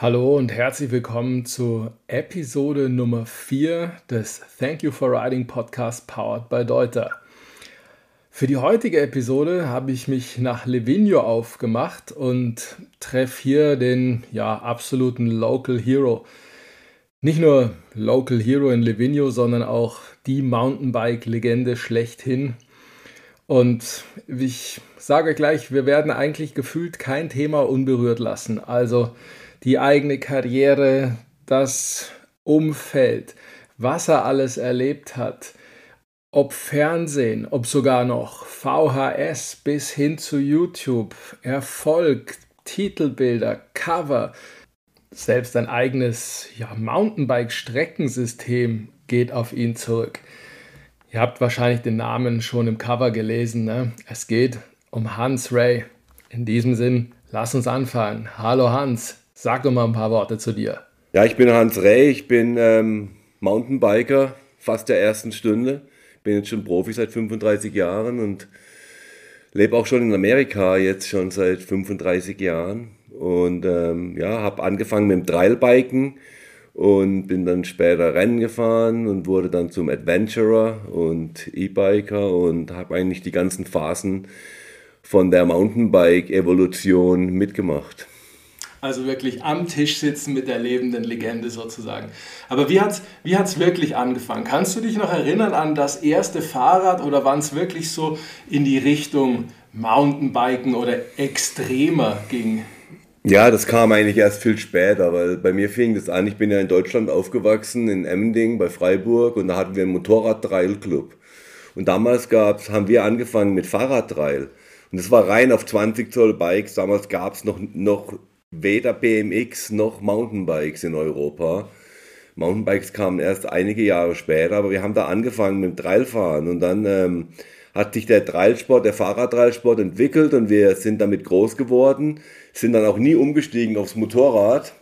Hallo und herzlich willkommen zu Episode Nummer 4 des Thank You for Writing Podcast powered by Deuter. Für die heutige Episode habe ich mich nach Livigno aufgemacht und treffe hier den ja, absoluten Local Hero. Nicht nur Local Hero in Livigno, sondern auch die Mountainbike-Legende schlechthin. Und ich sage gleich, wir werden eigentlich gefühlt kein Thema unberührt lassen. Also die eigene Karriere, das Umfeld, was er alles erlebt hat, ob Fernsehen, ob sogar noch VHS bis hin zu YouTube, Erfolg, Titelbilder, Cover, selbst ein eigenes ja, Mountainbike-Streckensystem geht auf ihn zurück. Ihr habt wahrscheinlich den Namen schon im Cover gelesen. Ne? Es geht um Hans Ray. In diesem Sinn, lass uns anfangen. Hallo Hans, sag doch mal ein paar Worte zu dir. Ja, ich bin Hans Ray, ich bin ähm, Mountainbiker fast der ersten Stunde. Bin jetzt schon Profi seit 35 Jahren und lebe auch schon in Amerika jetzt schon seit 35 Jahren. Und ähm, ja, habe angefangen mit dem Trailbiken und bin dann später Rennen gefahren und wurde dann zum Adventurer und E-Biker und habe eigentlich die ganzen Phasen von der Mountainbike-Evolution mitgemacht. Also wirklich am Tisch sitzen mit der lebenden Legende sozusagen. Aber wie hat es wie hat's wirklich angefangen? Kannst du dich noch erinnern an das erste Fahrrad oder wann es wirklich so in die Richtung Mountainbiken oder extremer ging? Ja, das kam eigentlich erst viel später, weil bei mir fing das an, ich bin ja in Deutschland aufgewachsen, in Emmending bei Freiburg und da hatten wir einen Motorrad-Trail-Club. Und damals gab's, haben wir angefangen mit Fahrradtrail. Und das war rein auf 20 Zoll Bikes. Damals gab es noch, noch weder BMX noch Mountainbikes in Europa. Mountainbikes kamen erst einige Jahre später, aber wir haben da angefangen mit dem Trailfahren und dann ähm, hat sich der Trailsport, der Fahrradtrailsport entwickelt und wir sind damit groß geworden, sind dann auch nie umgestiegen aufs Motorrad.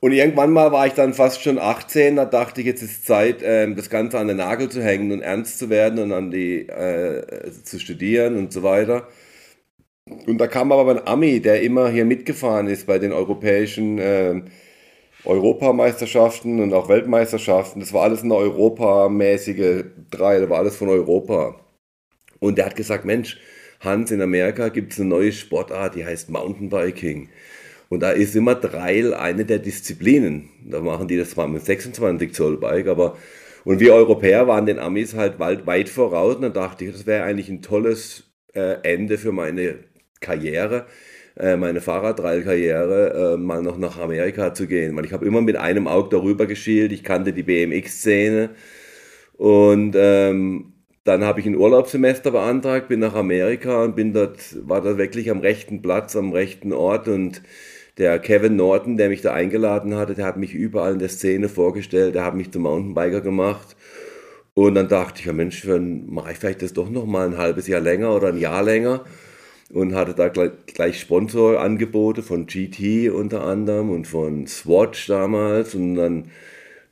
Und irgendwann mal war ich dann fast schon 18, da dachte ich, jetzt ist Zeit, ähm, das Ganze an den Nagel zu hängen und ernst zu werden und an die äh, zu studieren und so weiter. Und da kam aber ein Ami, der immer hier mitgefahren ist bei den europäischen äh, Europameisterschaften und auch Weltmeisterschaften. Das war alles eine europamäßige Drei, das war alles von Europa. Und der hat gesagt, Mensch, Hans, in Amerika gibt es eine neue Sportart, die heißt Mountainbiking. Und da ist immer Trail eine der Disziplinen. Da machen die das zwar mit 26 Zoll Bike, aber und wir Europäer waren den Amis halt weit voraus und dann dachte ich, das wäre eigentlich ein tolles äh, Ende für meine Karriere, äh, meine Fahrradtrail-Karriere, äh, mal noch nach Amerika zu gehen. Weil ich habe immer mit einem Auge darüber geschielt, ich kannte die BMX-Szene und ähm, dann habe ich ein Urlaubssemester beantragt, bin nach Amerika und bin dort, war da wirklich am rechten Platz, am rechten Ort. Und der Kevin Norton, der mich da eingeladen hatte, der hat mich überall in der Szene vorgestellt, der hat mich zum Mountainbiker gemacht. Und dann dachte ich, ja Mensch, dann mache ich vielleicht das doch noch mal ein halbes Jahr länger oder ein Jahr länger und hatte da gleich, Sponsorangebote von GT unter anderem und von Swatch damals und dann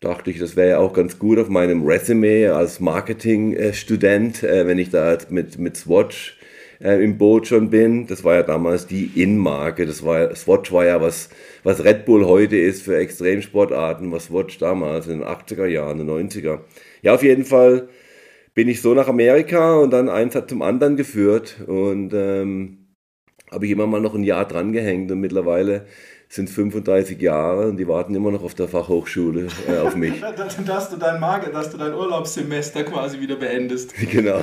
dachte ich, das wäre ja auch ganz gut auf meinem Resume als Marketingstudent, äh, wenn ich da mit, mit Swatch äh, im Boot schon bin. Das war ja damals die In-Marke. Das war, Swatch war ja was, was Red Bull heute ist für Extremsportarten, was Swatch damals in den 80er Jahren, den 90er. Ja, auf jeden Fall bin ich so nach Amerika und dann eins hat zum anderen geführt. Und ähm, habe ich immer mal noch ein Jahr dran gehängt und mittlerweile sind 35 Jahre und die warten immer noch auf der Fachhochschule äh, auf mich. dass, du dein Mager, dass du dein Urlaubssemester quasi wieder beendest. Genau.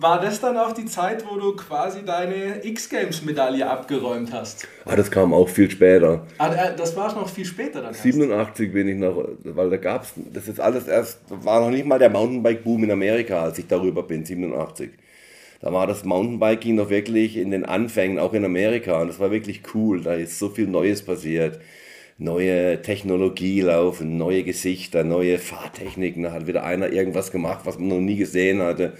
War das dann auch die Zeit, wo du quasi deine X-Games-Medaille abgeräumt hast? Ah, das kam auch viel später. Ah, äh, das war noch viel später dann. 87 bin ich noch, weil da gab es, das ist alles erst, war noch nicht mal der Mountainbike-Boom in Amerika, als ich darüber bin, 87 da war das Mountainbiking noch wirklich in den Anfängen, auch in Amerika. Und das war wirklich cool. Da ist so viel Neues passiert. Neue Technologie laufen, neue Gesichter, neue Fahrtechniken. Da hat wieder einer irgendwas gemacht, was man noch nie gesehen hatte.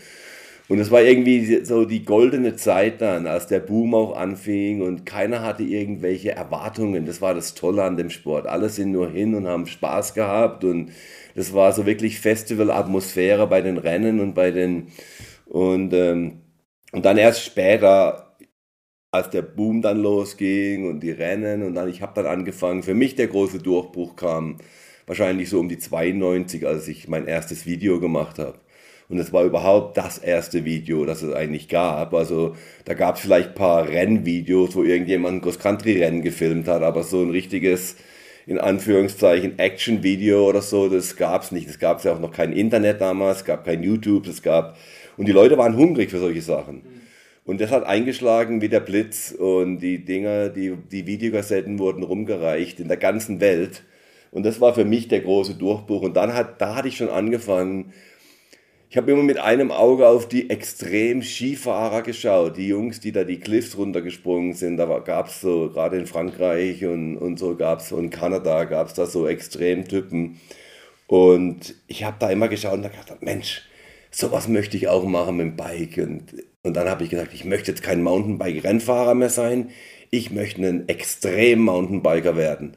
Und es war irgendwie so die goldene Zeit dann, als der Boom auch anfing und keiner hatte irgendwelche Erwartungen. Das war das Tolle an dem Sport. Alle sind nur hin und haben Spaß gehabt und das war so wirklich Festival-Atmosphäre bei den Rennen und bei den und ähm, und dann erst später, als der Boom dann losging und die Rennen und dann, ich habe dann angefangen, für mich der große Durchbruch kam wahrscheinlich so um die 92, als ich mein erstes Video gemacht habe. Und es war überhaupt das erste Video, das es eigentlich gab. Also da gab es vielleicht ein paar Rennvideos, wo irgendjemand ein Cross-Country-Rennen gefilmt hat, aber so ein richtiges, in Anführungszeichen, Action-Video oder so, das gab es nicht. Es gab ja auch noch kein Internet damals, es gab kein YouTube, es gab... Und die Leute waren hungrig für solche Sachen. Und das hat eingeschlagen wie der Blitz und die Dinger, die, die Videokassetten wurden rumgereicht in der ganzen Welt. Und das war für mich der große Durchbruch. Und dann hat, da hatte ich schon angefangen, ich habe immer mit einem Auge auf die extrem Skifahrer geschaut, die Jungs, die da die Cliffs runtergesprungen sind. Da gab es so, gerade in Frankreich und, und so gab es, und Kanada gab es da so Extremtypen. Und ich habe da immer geschaut und da gedacht, Mensch, sowas möchte ich auch machen mit dem Bike. Und, und dann habe ich gesagt, ich möchte jetzt kein Mountainbike-Rennfahrer mehr sein, ich möchte ein Extrem-Mountainbiker werden.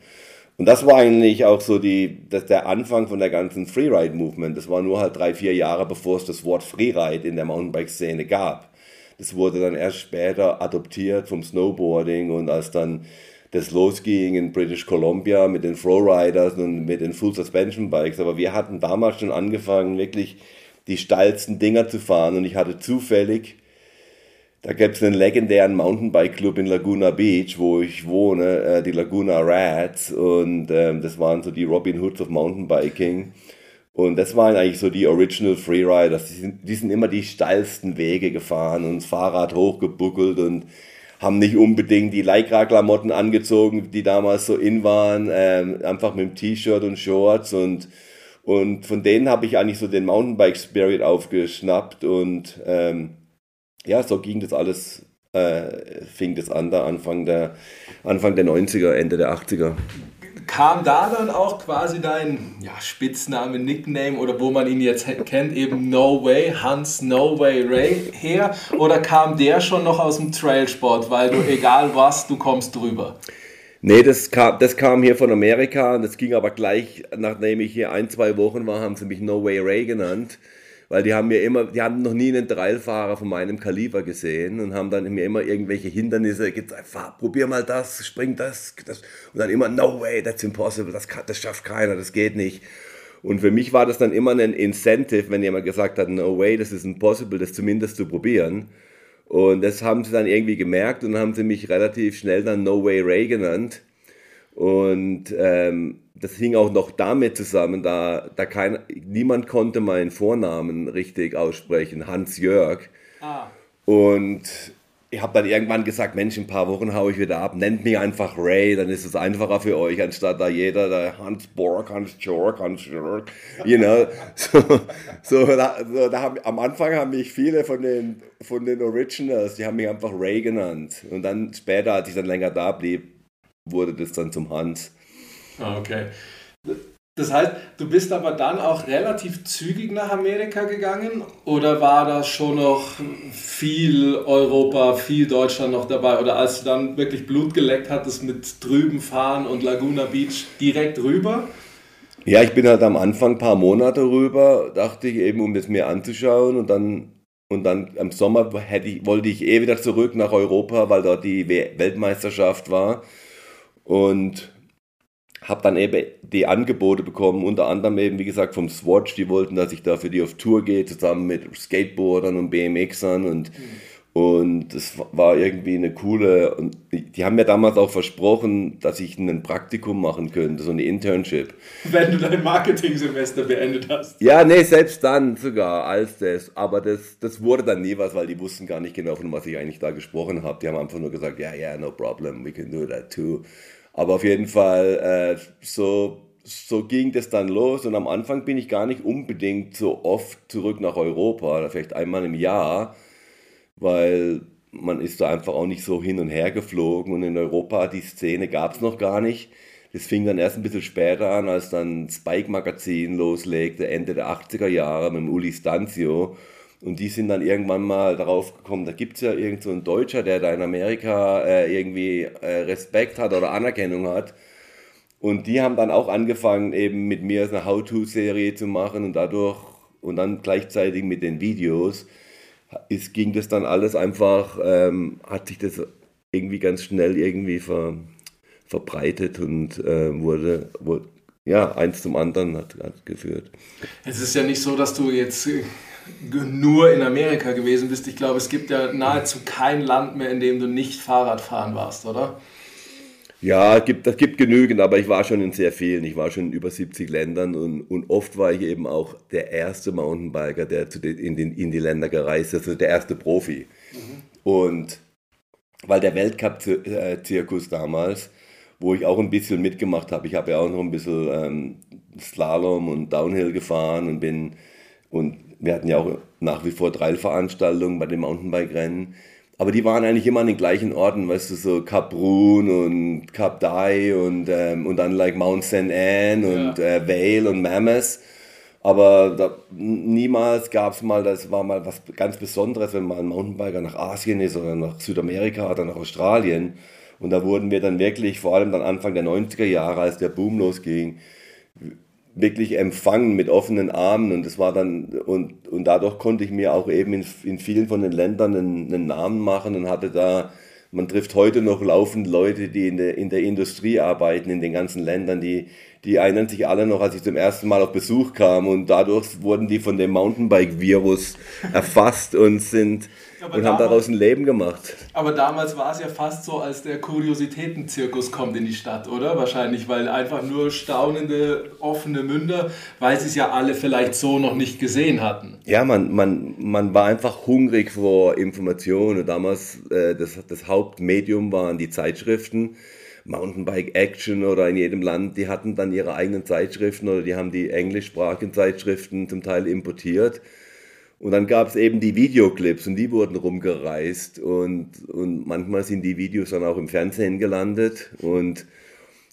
Und das war eigentlich auch so die, das, der Anfang von der ganzen Freeride-Movement. Das war nur halt drei, vier Jahre, bevor es das Wort Freeride in der Mountainbike-Szene gab. Das wurde dann erst später adoptiert vom Snowboarding und als dann das losging in British Columbia mit den Flowriders und mit den Full Suspension Bikes. Aber wir hatten damals schon angefangen, wirklich die steilsten Dinger zu fahren und ich hatte zufällig da gäbe es einen legendären Mountainbike-Club in Laguna Beach, wo ich wohne, äh, die Laguna Rats. Und ähm, das waren so die Robin Hoods of Mountainbiking. Und das waren eigentlich so die Original Freeriders. Die sind, die sind immer die steilsten Wege gefahren und das Fahrrad hochgebuckelt und haben nicht unbedingt die Lycra-Klamotten angezogen, die damals so in waren, ähm, einfach mit dem T-Shirt und Shorts und und von denen habe ich eigentlich so den Mountainbike Spirit aufgeschnappt und ähm, ja, so ging das alles, äh, fing das an, da Anfang der, Anfang der 90er, Ende der 80er. Kam da dann auch quasi dein ja, Spitzname, Nickname oder wo man ihn jetzt kennt, eben No Way, Hans No Way Ray her? Oder kam der schon noch aus dem Trailsport, weil du egal was, du kommst drüber? Nee, das kam, das kam hier von Amerika und das ging aber gleich, nachdem ich hier ein, zwei Wochen war, haben sie mich No Way Ray genannt weil die haben mir immer, die haben noch nie einen Trailfahrer von meinem Kaliber gesehen und haben dann mir immer irgendwelche Hindernisse gezeigt, fahr, probier mal das, spring das, das und dann immer, no way, that's impossible, das, das schafft keiner, das geht nicht. Und für mich war das dann immer ein Incentive, wenn jemand gesagt hat, no way, das ist impossible, das zumindest zu probieren. Und das haben sie dann irgendwie gemerkt und haben sie mich relativ schnell dann No Way Ray genannt. Und ähm, das hing auch noch damit zusammen, da, da kein, niemand konnte meinen Vornamen richtig aussprechen, Hans Jörg. Ah. Und ich habe dann irgendwann gesagt, Mensch, in ein paar Wochen haue ich wieder ab, nennt mich einfach Ray, dann ist es einfacher für euch, anstatt da jeder, der Hans Borg, Hans Jörg, Hans Jörg, you know. So, so, da, so da haben, am Anfang haben mich viele von den, von den Originals, die haben mich einfach Ray genannt. Und dann später, als ich dann länger da blieb, wurde das dann zum Hans. Ah, okay. Das heißt, du bist aber dann auch relativ zügig nach Amerika gegangen oder war da schon noch viel Europa, viel Deutschland noch dabei? Oder als du dann wirklich Blut geleckt hattest mit drüben fahren und Laguna Beach direkt rüber? Ja, ich bin halt am Anfang ein paar Monate rüber, dachte ich eben, um das mir anzuschauen und dann und dann im Sommer ich, wollte ich eh wieder zurück nach Europa, weil dort die Weltmeisterschaft war. Und habe dann eben die Angebote bekommen, unter anderem eben, wie gesagt, vom Swatch, die wollten, dass ich da für die auf Tour gehe, zusammen mit Skateboardern und BMXern und, mhm. und das war irgendwie eine coole, und die haben mir damals auch versprochen, dass ich ein Praktikum machen könnte, so eine Internship. Wenn du dein Marketing-Semester beendet hast. Ja, nee, selbst dann sogar, als das, aber das, das wurde dann nie was, weil die wussten gar nicht genau, von was ich eigentlich da gesprochen habe. Die haben einfach nur gesagt, ja, yeah, ja, yeah, no problem, we can do that too. Aber auf jeden Fall, äh, so, so ging das dann los. Und am Anfang bin ich gar nicht unbedingt so oft zurück nach Europa, vielleicht einmal im Jahr, weil man ist da einfach auch nicht so hin und her geflogen. Und in Europa, die Szene gab es noch gar nicht. Das fing dann erst ein bisschen später an, als dann Spike Magazin loslegte, Ende der 80er Jahre mit dem Uli Stanzio. Und die sind dann irgendwann mal darauf gekommen, da gibt es ja irgend so Deutscher, der da in Amerika äh, irgendwie äh, Respekt hat oder Anerkennung hat. Und die haben dann auch angefangen, eben mit mir eine How-To-Serie zu machen und dadurch und dann gleichzeitig mit den Videos ist, ging das dann alles einfach, ähm, hat sich das irgendwie ganz schnell irgendwie ver, verbreitet und äh, wurde, wurde, ja, eins zum anderen hat, hat geführt. Es ist ja nicht so, dass du jetzt nur in Amerika gewesen bist. Ich glaube, es gibt ja nahezu kein Land mehr, in dem du nicht Fahrrad fahren warst, oder? Ja, es gibt, gibt genügend, aber ich war schon in sehr vielen. Ich war schon in über 70 Ländern und, und oft war ich eben auch der erste Mountainbiker, der zu den, in, den, in die Länder gereist ist, also der erste Profi. Mhm. Und weil der Weltcup-Zirkus damals, wo ich auch ein bisschen mitgemacht habe, ich habe ja auch noch ein bisschen ähm, Slalom und Downhill gefahren und bin, und wir hatten ja auch nach wie vor Trailveranstaltungen bei den Mountainbike-Rennen aber die waren eigentlich immer an den gleichen Orten, weißt du, so Cap Brun und Cap Dai und, ähm, und dann like Mount St. Anne und ja. äh, Vale und Mammoth. Aber da, niemals gab es mal, das war mal was ganz Besonderes, wenn mal ein Mountainbiker nach Asien ist oder nach Südamerika oder nach Australien. Und da wurden wir dann wirklich, vor allem dann Anfang der 90er Jahre, als der Boom losging, wirklich empfangen mit offenen Armen. Und das war dann und, und dadurch konnte ich mir auch eben in, in vielen von den Ländern einen, einen Namen machen und hatte da man trifft heute noch laufend Leute, die in der, in der Industrie arbeiten, in den ganzen Ländern, die, die erinnern sich alle noch, als ich zum ersten Mal auf Besuch kam. Und dadurch wurden die von dem Mountainbike-Virus erfasst und sind und damals, haben daraus ein Leben gemacht. Aber damals war es ja fast so, als der Kuriositätenzirkus kommt in die Stadt, oder? Wahrscheinlich, weil einfach nur staunende, offene Münder, weil sie es ja alle vielleicht so noch nicht gesehen hatten. Ja, man, man, man war einfach hungrig vor Informationen. Damals äh, das, das Hauptmedium waren die Zeitschriften. Mountainbike Action oder in jedem Land, die hatten dann ihre eigenen Zeitschriften oder die haben die englischsprachigen Zeitschriften zum Teil importiert. Und dann gab es eben die Videoclips und die wurden rumgereist und, und manchmal sind die Videos dann auch im Fernsehen gelandet und,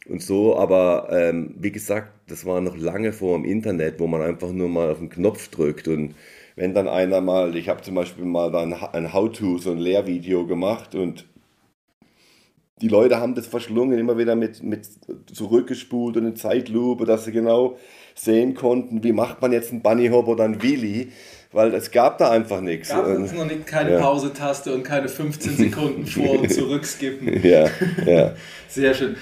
und so. Aber ähm, wie gesagt, das war noch lange vor dem Internet, wo man einfach nur mal auf den Knopf drückt und wenn dann einer mal, ich habe zum Beispiel mal dann ein How-To, so ein Lehrvideo gemacht und die Leute haben das verschlungen, immer wieder mit, mit zurückgespult und in Zeitlupe, dass sie genau sehen konnten, wie macht man jetzt einen Bunny Hop oder einen Wheelie weil es gab da einfach nichts. Gab es noch nicht keine ja. Pause-Taste und keine 15 Sekunden vor- und zurückskippen. Ja, ja. Sehr schön.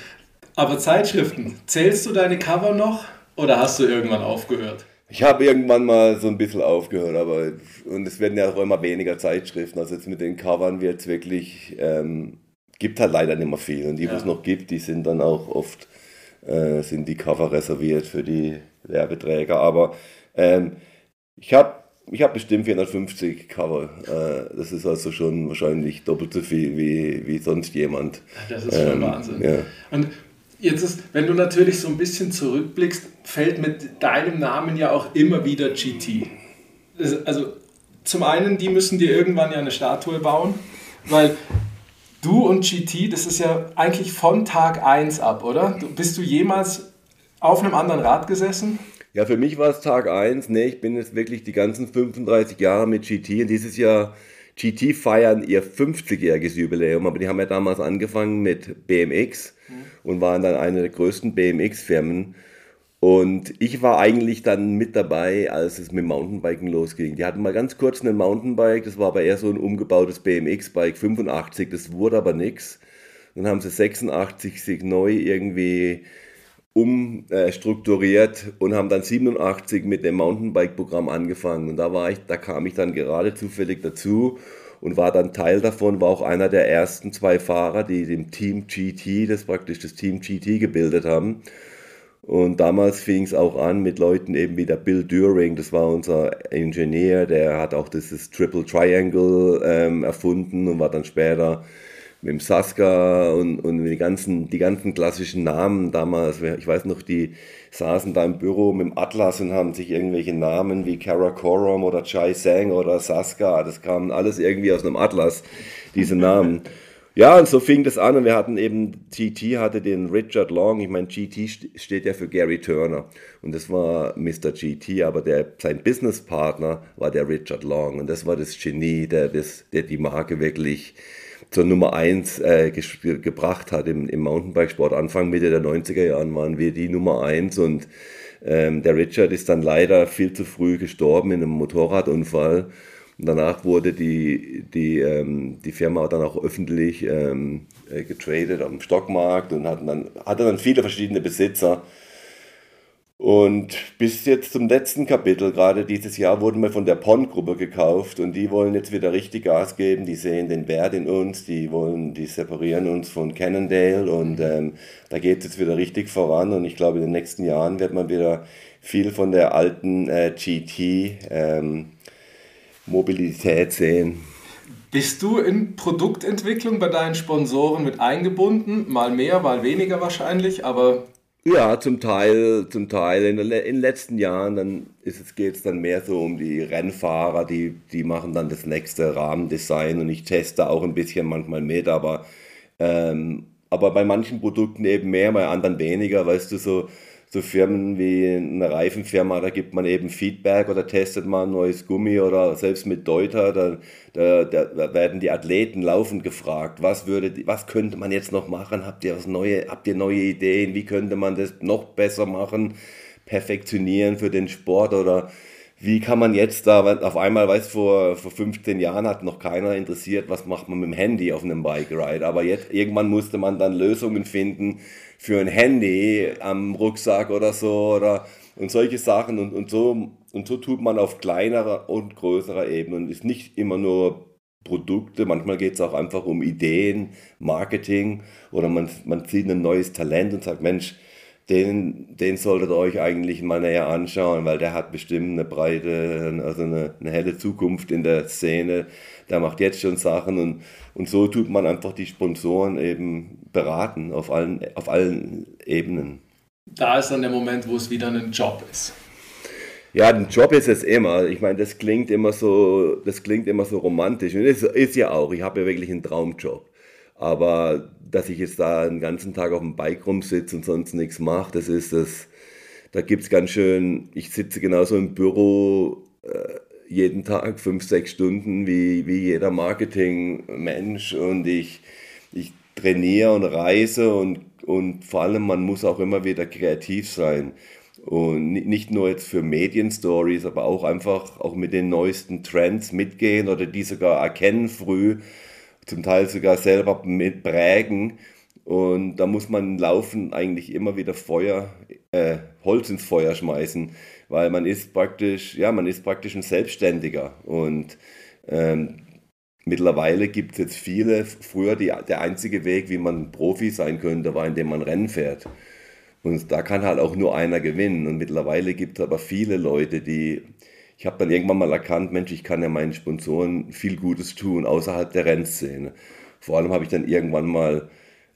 Aber Zeitschriften, zählst du deine Cover noch oder hast du irgendwann aufgehört? Ich habe irgendwann mal so ein bisschen aufgehört, aber und es werden ja auch immer weniger Zeitschriften. Also jetzt mit den Covern wird es wirklich, ähm, gibt halt leider nicht mehr viel. Und die, ja. wo es noch gibt, die sind dann auch oft, äh, sind die Cover reserviert für die Werbeträger. Aber ähm, ich habe ich habe bestimmt 450 Cover. Äh, das ist also schon wahrscheinlich doppelt so viel wie, wie sonst jemand. Das ist schon ähm, Wahnsinn. Ja. Und jetzt ist, wenn du natürlich so ein bisschen zurückblickst, fällt mit deinem Namen ja auch immer wieder GT. Also zum einen, die müssen dir irgendwann ja eine Statue bauen, weil du und GT, das ist ja eigentlich von Tag 1 ab, oder? Bist du jemals auf einem anderen Rad gesessen? Ja, für mich war es Tag 1. Nee, ich bin jetzt wirklich die ganzen 35 Jahre mit GT und dieses Jahr GT feiern ihr 50-jähriges Jubiläum, aber die haben ja damals angefangen mit BMX mhm. und waren dann eine der größten BMX-Firmen. Und ich war eigentlich dann mit dabei, als es mit Mountainbiken losging. Die hatten mal ganz kurz ein Mountainbike, das war aber eher so ein umgebautes BMX-Bike, 85, das wurde aber nichts. Dann haben sie 86 sich neu irgendwie umstrukturiert und haben dann 87 mit dem Mountainbike-Programm angefangen. Und da war ich, da kam ich dann gerade zufällig dazu und war dann Teil davon, war auch einer der ersten zwei Fahrer, die dem Team GT, das praktisch das Team GT gebildet haben. Und damals fing es auch an mit Leuten eben wie der Bill During, das war unser Ingenieur, der hat auch dieses Triple Triangle ähm, erfunden und war dann später mit dem Saska und, und die, ganzen, die ganzen klassischen Namen damals. Ich weiß noch, die saßen da im Büro mit dem Atlas und haben sich irgendwelche Namen wie Karakoram oder Chai Sang oder Saska, das kam alles irgendwie aus einem Atlas, diese Namen. Ja, und so fing das an und wir hatten eben, GT hatte den Richard Long, ich meine, GT steht ja für Gary Turner und das war Mr. GT, aber der, sein Businesspartner war der Richard Long und das war das Genie, der, das, der die Marke wirklich zur Nummer 1 äh, gebracht hat im, im Mountainbikesport. Anfang, Mitte der 90er Jahren waren wir die Nummer 1 und ähm, der Richard ist dann leider viel zu früh gestorben in einem Motorradunfall. Und danach wurde die, die, ähm, die Firma dann auch öffentlich ähm, äh, getradet am Stockmarkt und hatten dann, hatte dann viele verschiedene Besitzer. Und bis jetzt zum letzten Kapitel, gerade dieses Jahr, wurden wir von der PON-Gruppe gekauft und die wollen jetzt wieder richtig Gas geben. Die sehen den Wert in uns, die wollen, die separieren uns von Cannondale und ähm, da geht es jetzt wieder richtig voran. Und ich glaube, in den nächsten Jahren wird man wieder viel von der alten äh, GT ähm, sehen. Bist du in Produktentwicklung bei deinen Sponsoren mit eingebunden? Mal mehr, mal weniger wahrscheinlich, aber. Ja, zum Teil, zum Teil. In, in den letzten Jahren dann geht es dann mehr so um die Rennfahrer, die, die machen dann das nächste Rahmendesign und ich teste auch ein bisschen manchmal mit, aber, ähm, aber bei manchen Produkten eben mehr, bei anderen weniger, weißt du, so so Firmen wie eine Reifenfirma, da gibt man eben Feedback oder testet mal ein neues Gummi oder selbst mit Deuter, da, da, da werden die Athleten laufend gefragt, was würde, was könnte man jetzt noch machen? Habt ihr was neue, habt ihr neue Ideen? Wie könnte man das noch besser machen? Perfektionieren für den Sport oder wie kann man jetzt da, auf einmal, weißt vor, vor 15 Jahren hat noch keiner interessiert, was macht man mit dem Handy auf einem Bike Ride. Aber jetzt, irgendwann musste man dann Lösungen finden für ein Handy am Rucksack oder so oder und solche Sachen und, und so und so tut man auf kleinerer und größerer Ebene und ist nicht immer nur Produkte, manchmal geht es auch einfach um Ideen, Marketing oder man, man sieht ein neues Talent und sagt, Mensch, den, den solltet ihr euch eigentlich mal näher anschauen, weil der hat bestimmt eine breite, also eine, eine helle Zukunft in der Szene. Der macht jetzt schon Sachen und, und so tut man einfach die Sponsoren eben beraten auf allen, auf allen Ebenen. Da ist dann der Moment, wo es wieder ein Job ist. Ja, ein Job ist es immer. Ich meine, das klingt immer so, das klingt immer so romantisch. Und es ist ja auch. Ich habe ja wirklich einen Traumjob. Aber dass ich jetzt da den ganzen Tag auf dem Bike rumsitze und sonst nichts mache, das ist das, da gibt es ganz schön, ich sitze genauso im Büro äh, jeden Tag fünf, sechs Stunden wie, wie jeder Marketingmensch und ich, ich trainiere und reise und, und vor allem man muss auch immer wieder kreativ sein. Und nicht nur jetzt für Medienstories, aber auch einfach auch mit den neuesten Trends mitgehen oder die sogar erkennen früh zum Teil sogar selber mit prägen. Und da muss man laufen eigentlich immer wieder Feuer, äh, Holz ins Feuer schmeißen, weil man ist praktisch, ja, man ist praktisch ein Selbstständiger. Und ähm, mittlerweile gibt es jetzt viele, früher die, der einzige Weg, wie man Profi sein könnte, war, indem man Rennen fährt. Und da kann halt auch nur einer gewinnen. Und mittlerweile gibt es aber viele Leute, die ich habe dann irgendwann mal erkannt, Mensch, ich kann ja meinen Sponsoren viel Gutes tun außerhalb der Rennszene. Vor allem habe ich dann irgendwann mal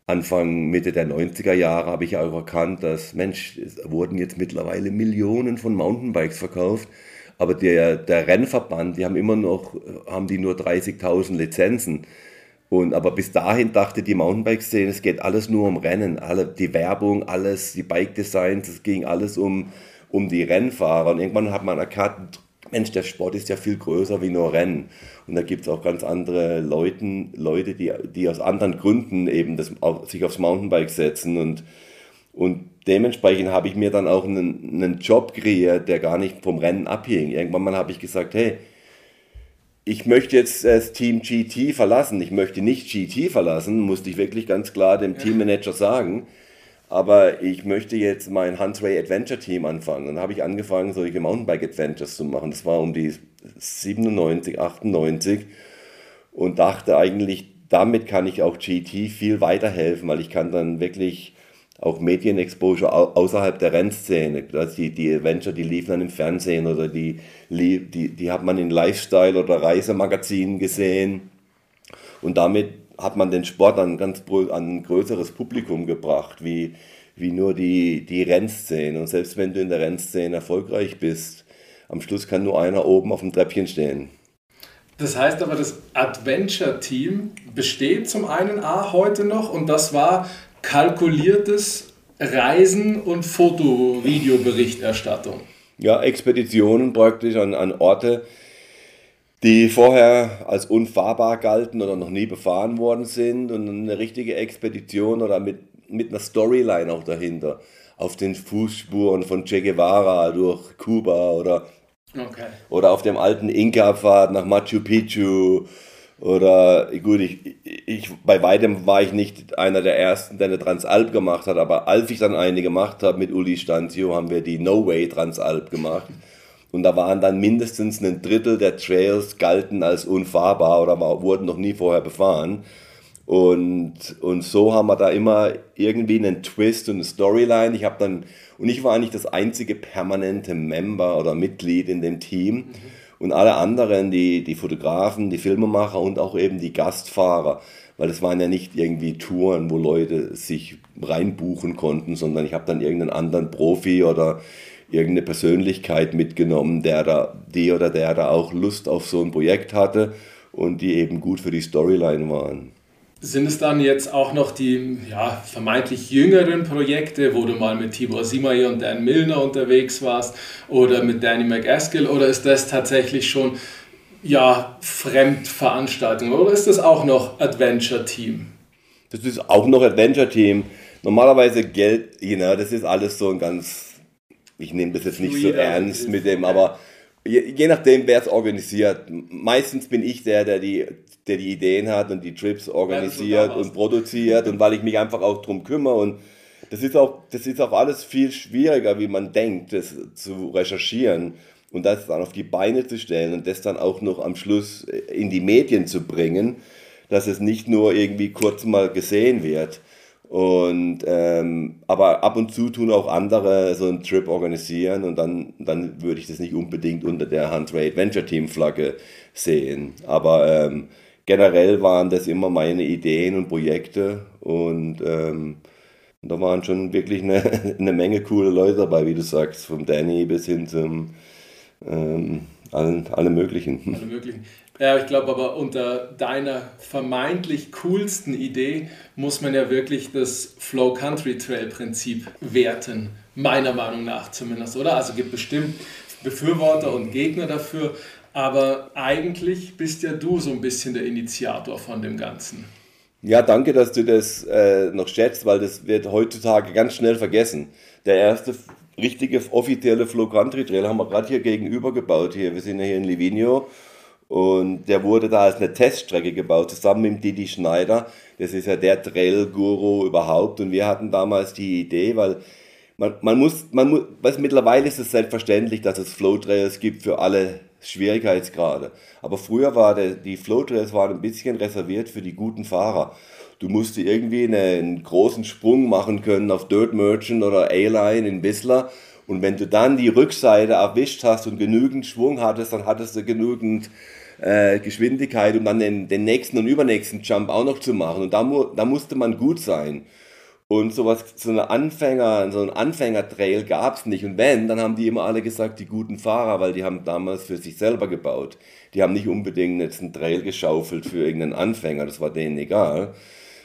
Anfang, Mitte der 90er Jahre habe ich auch erkannt, dass, Mensch, es wurden jetzt mittlerweile Millionen von Mountainbikes verkauft, aber der, der Rennverband, die haben immer noch, haben die nur 30.000 Lizenzen. Und, aber bis dahin dachte die Mountainbike-Szene, es geht alles nur um Rennen, alle, die Werbung, alles, die Bike-Designs, es ging alles um, um die Rennfahrer. Und irgendwann hat man erkannt, Mensch, der Sport ist ja viel größer wie nur Rennen. Und da gibt es auch ganz andere Leuten, Leute, die, die aus anderen Gründen eben das, sich aufs Mountainbike setzen. Und, und dementsprechend habe ich mir dann auch einen, einen Job kreiert, der gar nicht vom Rennen abhing. Irgendwann mal habe ich gesagt, hey, ich möchte jetzt das Team GT verlassen. Ich möchte nicht GT verlassen, musste ich wirklich ganz klar dem Teammanager sagen aber ich möchte jetzt mein Huntsway Adventure Team anfangen. Dann habe ich angefangen, solche Mountainbike Adventures zu machen. Das war um die 97, 98 und dachte eigentlich, damit kann ich auch GT viel weiterhelfen, weil ich kann dann wirklich auch Medienexposure außerhalb der Rennszene. Also die, die Adventure, die liefen dann im Fernsehen oder die, die, die hat man in Lifestyle- oder Reisemagazinen gesehen. Und damit hat man den Sport an, ganz, an ein größeres Publikum gebracht, wie, wie nur die, die Rennszene. Und selbst wenn du in der Rennszene erfolgreich bist, am Schluss kann nur einer oben auf dem Treppchen stehen. Das heißt aber, das Adventure-Team besteht zum einen A heute noch und das war kalkuliertes Reisen und Foto-Video-Berichterstattung. Ja, Expeditionen praktisch an, an Orte, die vorher als unfahrbar galten oder noch nie befahren worden sind und eine richtige Expedition oder mit, mit einer Storyline auch dahinter. Auf den Fußspuren von Che Guevara durch Kuba oder Okay. Oder auf dem alten Inka-Pfad nach Machu Picchu. Oder gut, ich, ich, bei weitem war ich nicht einer der ersten, der eine Transalp gemacht hat, aber als ich dann eine gemacht habe mit Uli Stanzio, haben wir die No Way Transalp gemacht. Und da waren dann mindestens ein Drittel der Trails galten als unfahrbar oder war, wurden noch nie vorher befahren. Und, und so haben wir da immer irgendwie einen Twist und eine Storyline. Ich habe dann, und ich war eigentlich das einzige permanente Member oder Mitglied in dem Team. Mhm. Und alle anderen, die, die Fotografen, die Filmemacher und auch eben die Gastfahrer, weil es waren ja nicht irgendwie Touren, wo Leute sich reinbuchen konnten, sondern ich habe dann irgendeinen anderen Profi oder irgendeine Persönlichkeit mitgenommen, der da, die oder der da auch Lust auf so ein Projekt hatte und die eben gut für die Storyline waren. Sind es dann jetzt auch noch die ja, vermeintlich jüngeren Projekte, wo du mal mit Tibor Simay und Dan Milner unterwegs warst oder mit Danny McAskill oder ist das tatsächlich schon ja, Fremdveranstaltung oder ist das auch noch Adventure Team? Das ist auch noch Adventure Team. Normalerweise Geld, you know, das ist alles so ein ganz, ich nehme das jetzt nicht so ernst mit dem, aber je, je nachdem, wer es organisiert. Meistens bin ich der, der die der die Ideen hat und die Trips organisiert und produziert und weil ich mich einfach auch drum kümmere und das ist auch, das ist auch alles viel schwieriger, wie man denkt, das zu recherchieren und das dann auf die Beine zu stellen und das dann auch noch am Schluss in die Medien zu bringen, dass es nicht nur irgendwie kurz mal gesehen wird. Und ähm, aber ab und zu tun auch andere so einen Trip organisieren und dann, dann würde ich das nicht unbedingt unter der Hunter Adventure Team Flagge sehen. Aber ähm, generell waren das immer meine Ideen und Projekte und ähm, da waren schon wirklich eine, eine Menge coole Leute dabei, wie du sagst, vom Danny bis hin zum ähm, allen, alle möglichen. Alle möglichen. Ja, ich glaube aber unter deiner vermeintlich coolsten Idee muss man ja wirklich das Flow Country Trail Prinzip werten, meiner Meinung nach zumindest, oder? Also gibt bestimmt Befürworter und Gegner dafür, aber eigentlich bist ja du so ein bisschen der Initiator von dem Ganzen. Ja, danke, dass du das äh, noch schätzt, weil das wird heutzutage ganz schnell vergessen. Der erste richtige offizielle Flow Country Trail haben wir gerade hier gegenüber gebaut. Hier, wir sind ja hier in Livigno und der wurde da als eine Teststrecke gebaut, zusammen mit Didi Schneider. Das ist ja der Trail-Guru überhaupt und wir hatten damals die Idee, weil man, man muss, man muss, was mittlerweile ist es selbstverständlich, dass es Flow Trails gibt für alle Schwierigkeitsgrade. Aber früher war der, die Flow Trails waren ein bisschen reserviert für die guten Fahrer. Du musst irgendwie einen großen Sprung machen können auf Dirt Merchant oder A-Line in Whistler. Und wenn du dann die Rückseite erwischt hast und genügend Schwung hattest, dann hattest du genügend äh, Geschwindigkeit, um dann den, den nächsten und übernächsten Jump auch noch zu machen. Und da, mu da musste man gut sein. Und sowas, so eine Anfänger, so ein Anfängertrail gab's nicht. Und wenn, dann haben die immer alle gesagt, die guten Fahrer, weil die haben damals für sich selber gebaut. Die haben nicht unbedingt jetzt einen Trail geschaufelt für irgendeinen Anfänger, das war denen egal.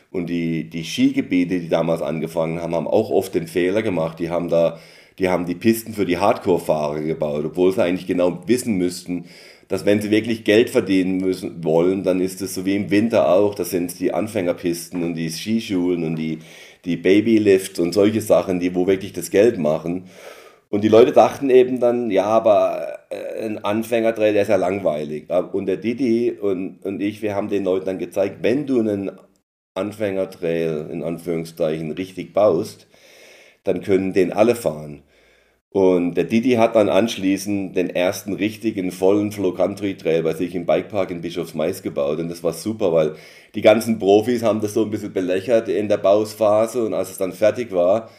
Und die, die Skigebiete, die damals angefangen haben, haben auch oft den Fehler gemacht. Die haben da, die haben die Pisten für die Hardcore-Fahrer gebaut, obwohl sie eigentlich genau wissen müssten, dass wenn sie wirklich Geld verdienen müssen wollen, dann ist es so wie im Winter auch, das sind die Anfängerpisten und die Skischulen und die, die Babylifts und solche Sachen, die wo wirklich das Geld machen. Und die Leute dachten eben dann, ja, aber äh, ein Anfängertrail, der ist ja langweilig. Und der Didi und, und ich, wir haben den Leuten dann gezeigt, wenn du einen Anfängertrail in Anführungszeichen richtig baust, dann können den alle fahren. Und der Didi hat dann anschließend den ersten richtigen vollen Flow Country Trail bei sich im Bikepark in Bischofsmais gebaut. Und das war super, weil die ganzen Profis haben das so ein bisschen belächert in der Bausphase. Und als es dann fertig war,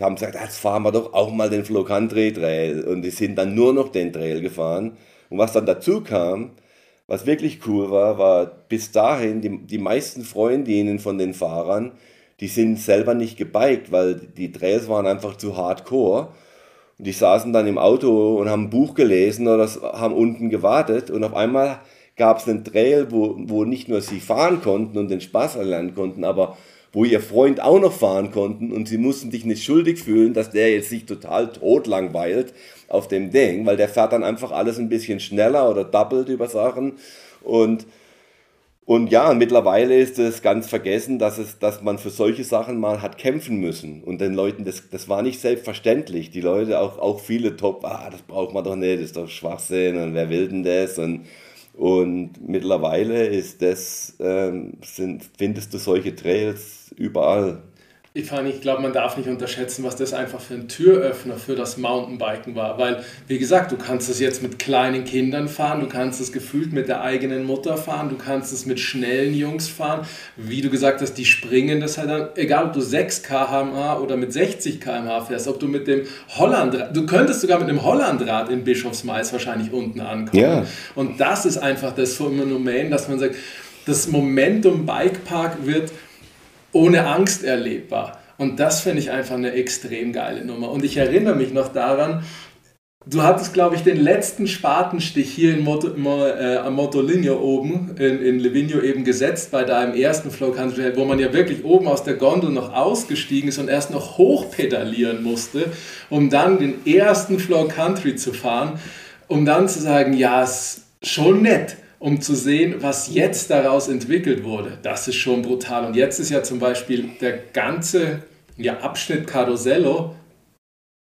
haben sie gesagt, jetzt fahren wir doch auch mal den Flow Country Trail. Und die sind dann nur noch den Trail gefahren. Und was dann dazu kam, was wirklich cool war, war bis dahin die, die meisten Freundinnen von den Fahrern, die sind selber nicht gebiked, weil die Trails waren einfach zu hardcore. Und die saßen dann im Auto und haben ein Buch gelesen oder haben unten gewartet. Und auf einmal gab es einen Trail, wo, wo nicht nur sie fahren konnten und den Spaß erlernen konnten, aber wo ihr Freund auch noch fahren konnten. Und sie mussten sich nicht schuldig fühlen, dass der jetzt sich total tot langweilt auf dem Ding, weil der fährt dann einfach alles ein bisschen schneller oder doppelt über Sachen. Und Und ja, mittlerweile ist es ganz vergessen, dass, es, dass man für solche Sachen mal hat kämpfen müssen. Und den Leuten, das, das war nicht selbstverständlich. Die Leute, auch, auch viele Top, ah, das braucht man doch nicht, das ist doch Schwachsinn und wer will denn das? Und, und mittlerweile ist das, ähm, sind, findest du solche Trails überall. Ich, ich glaube, man darf nicht unterschätzen, was das einfach für ein Türöffner für das Mountainbiken war. Weil, wie gesagt, du kannst es jetzt mit kleinen Kindern fahren, du kannst es gefühlt mit der eigenen Mutter fahren, du kannst es mit schnellen Jungs fahren. Wie du gesagt hast, die springen das halt dann, egal ob du 6 km/h oder mit 60 km/h fährst, ob du mit dem Hollandrad, du könntest sogar mit dem Hollandrad in Bischofsmais wahrscheinlich unten ankommen. Ja. Und das ist einfach das Phänomen, dass man sagt, das Momentum Bikepark wird ohne Angst erlebbar. Und das finde ich einfach eine extrem geile Nummer. Und ich erinnere mich noch daran, du hattest, glaube ich, den letzten Spatenstich hier in Moto, äh, am Motolinio oben, in, in Livigno eben gesetzt bei deinem ersten Flow Country, wo man ja wirklich oben aus der Gondel noch ausgestiegen ist und erst noch hochpedalieren musste, um dann den ersten Flow Country zu fahren, um dann zu sagen, ja, ist schon nett um zu sehen, was jetzt daraus entwickelt wurde. Das ist schon brutal. Und jetzt ist ja zum Beispiel der ganze ja, Abschnitt Carosello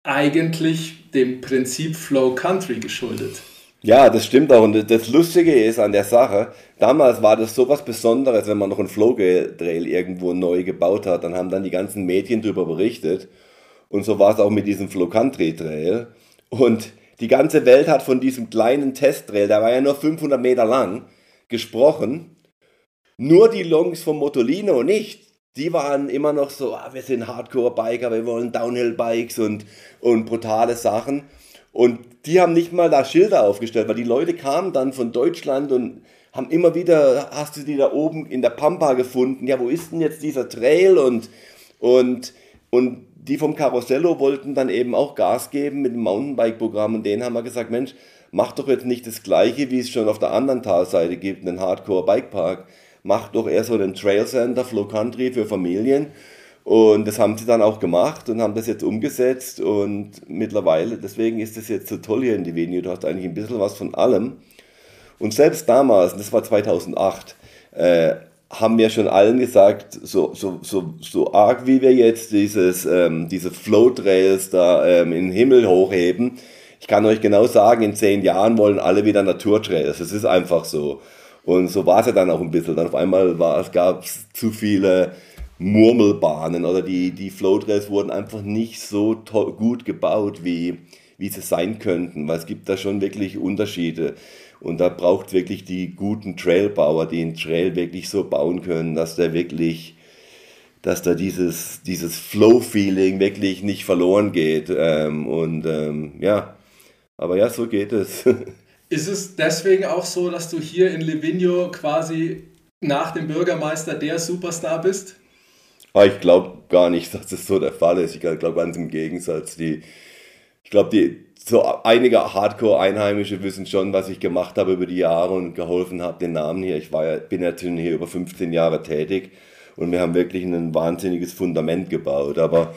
eigentlich dem Prinzip Flow Country geschuldet. Ja, das stimmt auch. Und das Lustige ist an der Sache, damals war das so was Besonderes, wenn man noch einen Flow Trail irgendwo neu gebaut hat. Dann haben dann die ganzen Medien darüber berichtet. Und so war es auch mit diesem Flow Country Trail. Und die ganze Welt hat von diesem kleinen Testtrail, der war ja nur 500 Meter lang, gesprochen. Nur die Longs vom Motolino nicht. Die waren immer noch so, ah, wir sind Hardcore-Biker, wir wollen Downhill-Bikes und, und brutale Sachen. Und die haben nicht mal da Schilder aufgestellt, weil die Leute kamen dann von Deutschland und haben immer wieder, hast du die da oben in der Pampa gefunden? Ja, wo ist denn jetzt dieser Trail? Und, und, und die vom Carossello wollten dann eben auch Gas geben mit dem Mountainbike-Programm und denen haben wir gesagt, Mensch, mach doch jetzt nicht das gleiche, wie es schon auf der anderen Talseite gibt, einen Hardcore-Bikepark. Mach doch eher so einen Trail Center, Flow Country für Familien. Und das haben sie dann auch gemacht und haben das jetzt umgesetzt und mittlerweile, deswegen ist es jetzt so toll hier in die Venue, du hast eigentlich ein bisschen was von allem. Und selbst damals, das war 2008, äh, haben wir schon allen gesagt, so, so, so, so arg wie wir jetzt dieses, ähm, diese Flow-Trails da ähm, in den Himmel hochheben, ich kann euch genau sagen, in zehn Jahren wollen alle wieder Naturtrails. Es ist einfach so. Und so war es ja dann auch ein bisschen. Dann auf einmal war, es gab zu viele Murmelbahnen oder die, die Flow-Trails wurden einfach nicht so gut gebaut, wie, wie sie sein könnten, weil es gibt da schon wirklich Unterschiede. Und da braucht wirklich die guten Trailbauer, die einen Trail wirklich so bauen können, dass der wirklich, dass da dieses, dieses Flow-Feeling wirklich nicht verloren geht. Ähm, und ähm, ja, aber ja, so geht es. Ist es deswegen auch so, dass du hier in Livigno quasi nach dem Bürgermeister der Superstar bist? Ah, ich glaube gar nicht, dass das so der Fall ist. Ich glaube ganz im Gegensatz. Die, ich glaube, die, so einige Hardcore-Einheimische wissen schon, was ich gemacht habe über die Jahre und geholfen habe, den Namen hier. Ich war ja, bin ja hier über 15 Jahre tätig und wir haben wirklich ein wahnsinniges Fundament gebaut. Aber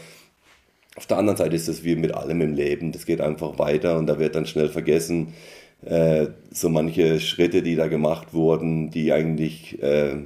auf der anderen Seite ist das wie mit allem im Leben. Das geht einfach weiter und da wird dann schnell vergessen, äh, so manche Schritte, die da gemacht wurden, die eigentlich äh,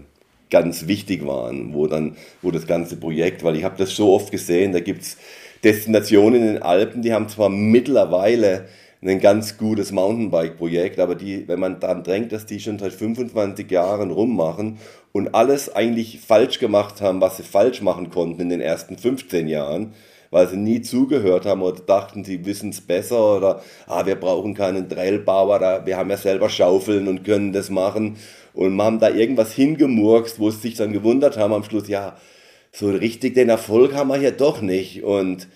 ganz wichtig waren, wo dann, wo das ganze Projekt, weil ich habe das so oft gesehen, da gibt es Destinationen in den Alpen, die haben zwar mittlerweile ein ganz gutes Mountainbike-Projekt, aber die, wenn man daran drängt, dass die schon seit 25 Jahren rummachen und alles eigentlich falsch gemacht haben, was sie falsch machen konnten in den ersten 15 Jahren, weil sie nie zugehört haben oder dachten, sie wissen es besser oder ah, wir brauchen keinen Trailbauer, da, wir haben ja selber Schaufeln und können das machen. Und haben da irgendwas hingemurkst, wo sie sich dann gewundert haben am Schluss, ja, so richtig den Erfolg haben wir hier doch nicht. Und,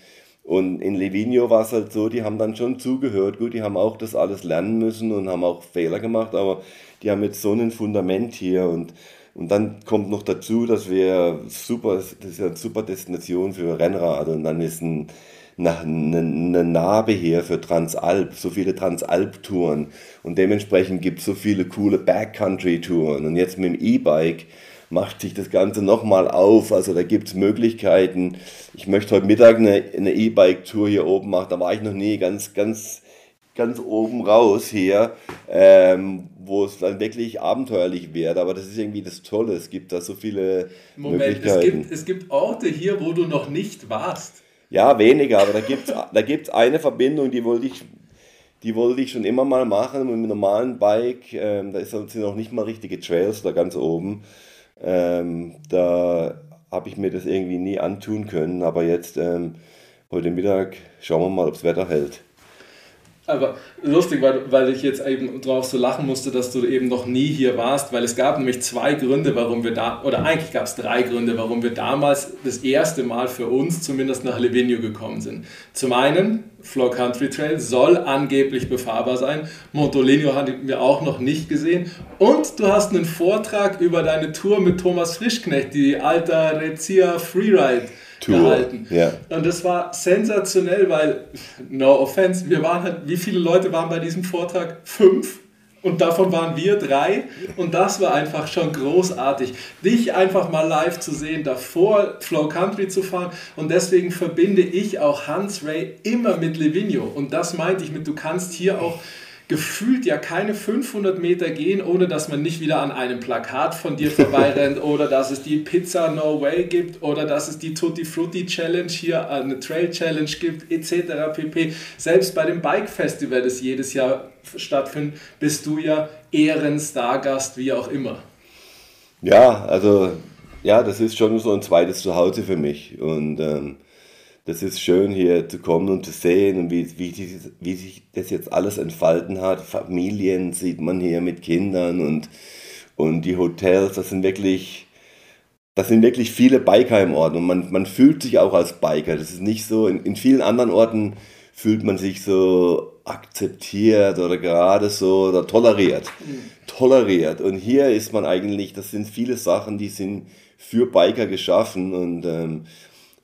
und in Livigno war es halt so, die haben dann schon zugehört. Gut, die haben auch das alles lernen müssen und haben auch Fehler gemacht, aber die haben jetzt so ein Fundament hier und, und dann kommt noch dazu, dass wir super, das ist ja eine super Destination für Rennrad und dann ist ein, eine, eine Narbe hier für Transalp, so viele Transalp-Touren und dementsprechend gibt es so viele coole Backcountry-Touren und jetzt mit dem E-Bike macht sich das Ganze nochmal auf. Also da gibt es Möglichkeiten. Ich möchte heute Mittag eine E-Bike-Tour hier oben machen. Da war ich noch nie ganz, ganz ganz oben raus hier, ähm, wo es dann wirklich abenteuerlich wird. Aber das ist irgendwie das Tolle. Es gibt da so viele Moment, Möglichkeiten. Es gibt, es gibt Orte hier, wo du noch nicht warst. Ja, weniger, aber da gibt es da gibt's eine Verbindung, die wollte ich die wollte ich schon immer mal machen mit einem normalen Bike. Ähm, da sind noch nicht mal richtige Trails da ganz oben. Ähm, da habe ich mir das irgendwie nie antun können, aber jetzt ähm, heute Mittag schauen wir mal, ob das Wetter hält. Aber lustig, weil, weil ich jetzt eben drauf so lachen musste, dass du eben noch nie hier warst, weil es gab nämlich zwei Gründe, warum wir da, oder eigentlich gab es drei Gründe, warum wir damals das erste Mal für uns zumindest nach Livigno gekommen sind. Zum einen, Floor Country Trail soll angeblich befahrbar sein. Montoligno hatten wir auch noch nicht gesehen. Und du hast einen Vortrag über deine Tour mit Thomas Frischknecht, die Alta Rezia Freeride Tour. gehalten. Ja. Und das war sensationell, weil, no offense, wir waren halt, wie viele Leute waren bei diesem Vortrag? Fünf. Und davon waren wir drei. Und das war einfach schon großartig. Dich einfach mal live zu sehen, davor Flow Country zu fahren. Und deswegen verbinde ich auch Hans Ray immer mit Livigno. Und das meinte ich mit, du kannst hier auch gefühlt ja keine 500 Meter gehen, ohne dass man nicht wieder an einem Plakat von dir vorbeirennt oder dass es die Pizza No Way gibt oder dass es die Tutti Frutti Challenge hier, äh, eine Trail Challenge gibt, etc. pp. Selbst bei dem Bike Festival, das jedes Jahr stattfindet, bist du ja Ehrenstargast, wie auch immer. Ja, also ja, das ist schon so ein zweites Zuhause für mich und ähm, das ist schön hier zu kommen und zu sehen und wie, wie, wie sich das jetzt alles entfalten hat. Familien sieht man hier mit Kindern und, und die Hotels, das sind wirklich, das sind wirklich viele Biker im Ort und man, man fühlt sich auch als Biker. Das ist nicht so, in, in vielen anderen Orten fühlt man sich so akzeptiert oder gerade so oder toleriert. Mhm. Toleriert. Und hier ist man eigentlich, das sind viele Sachen, die sind für Biker geschaffen und ähm,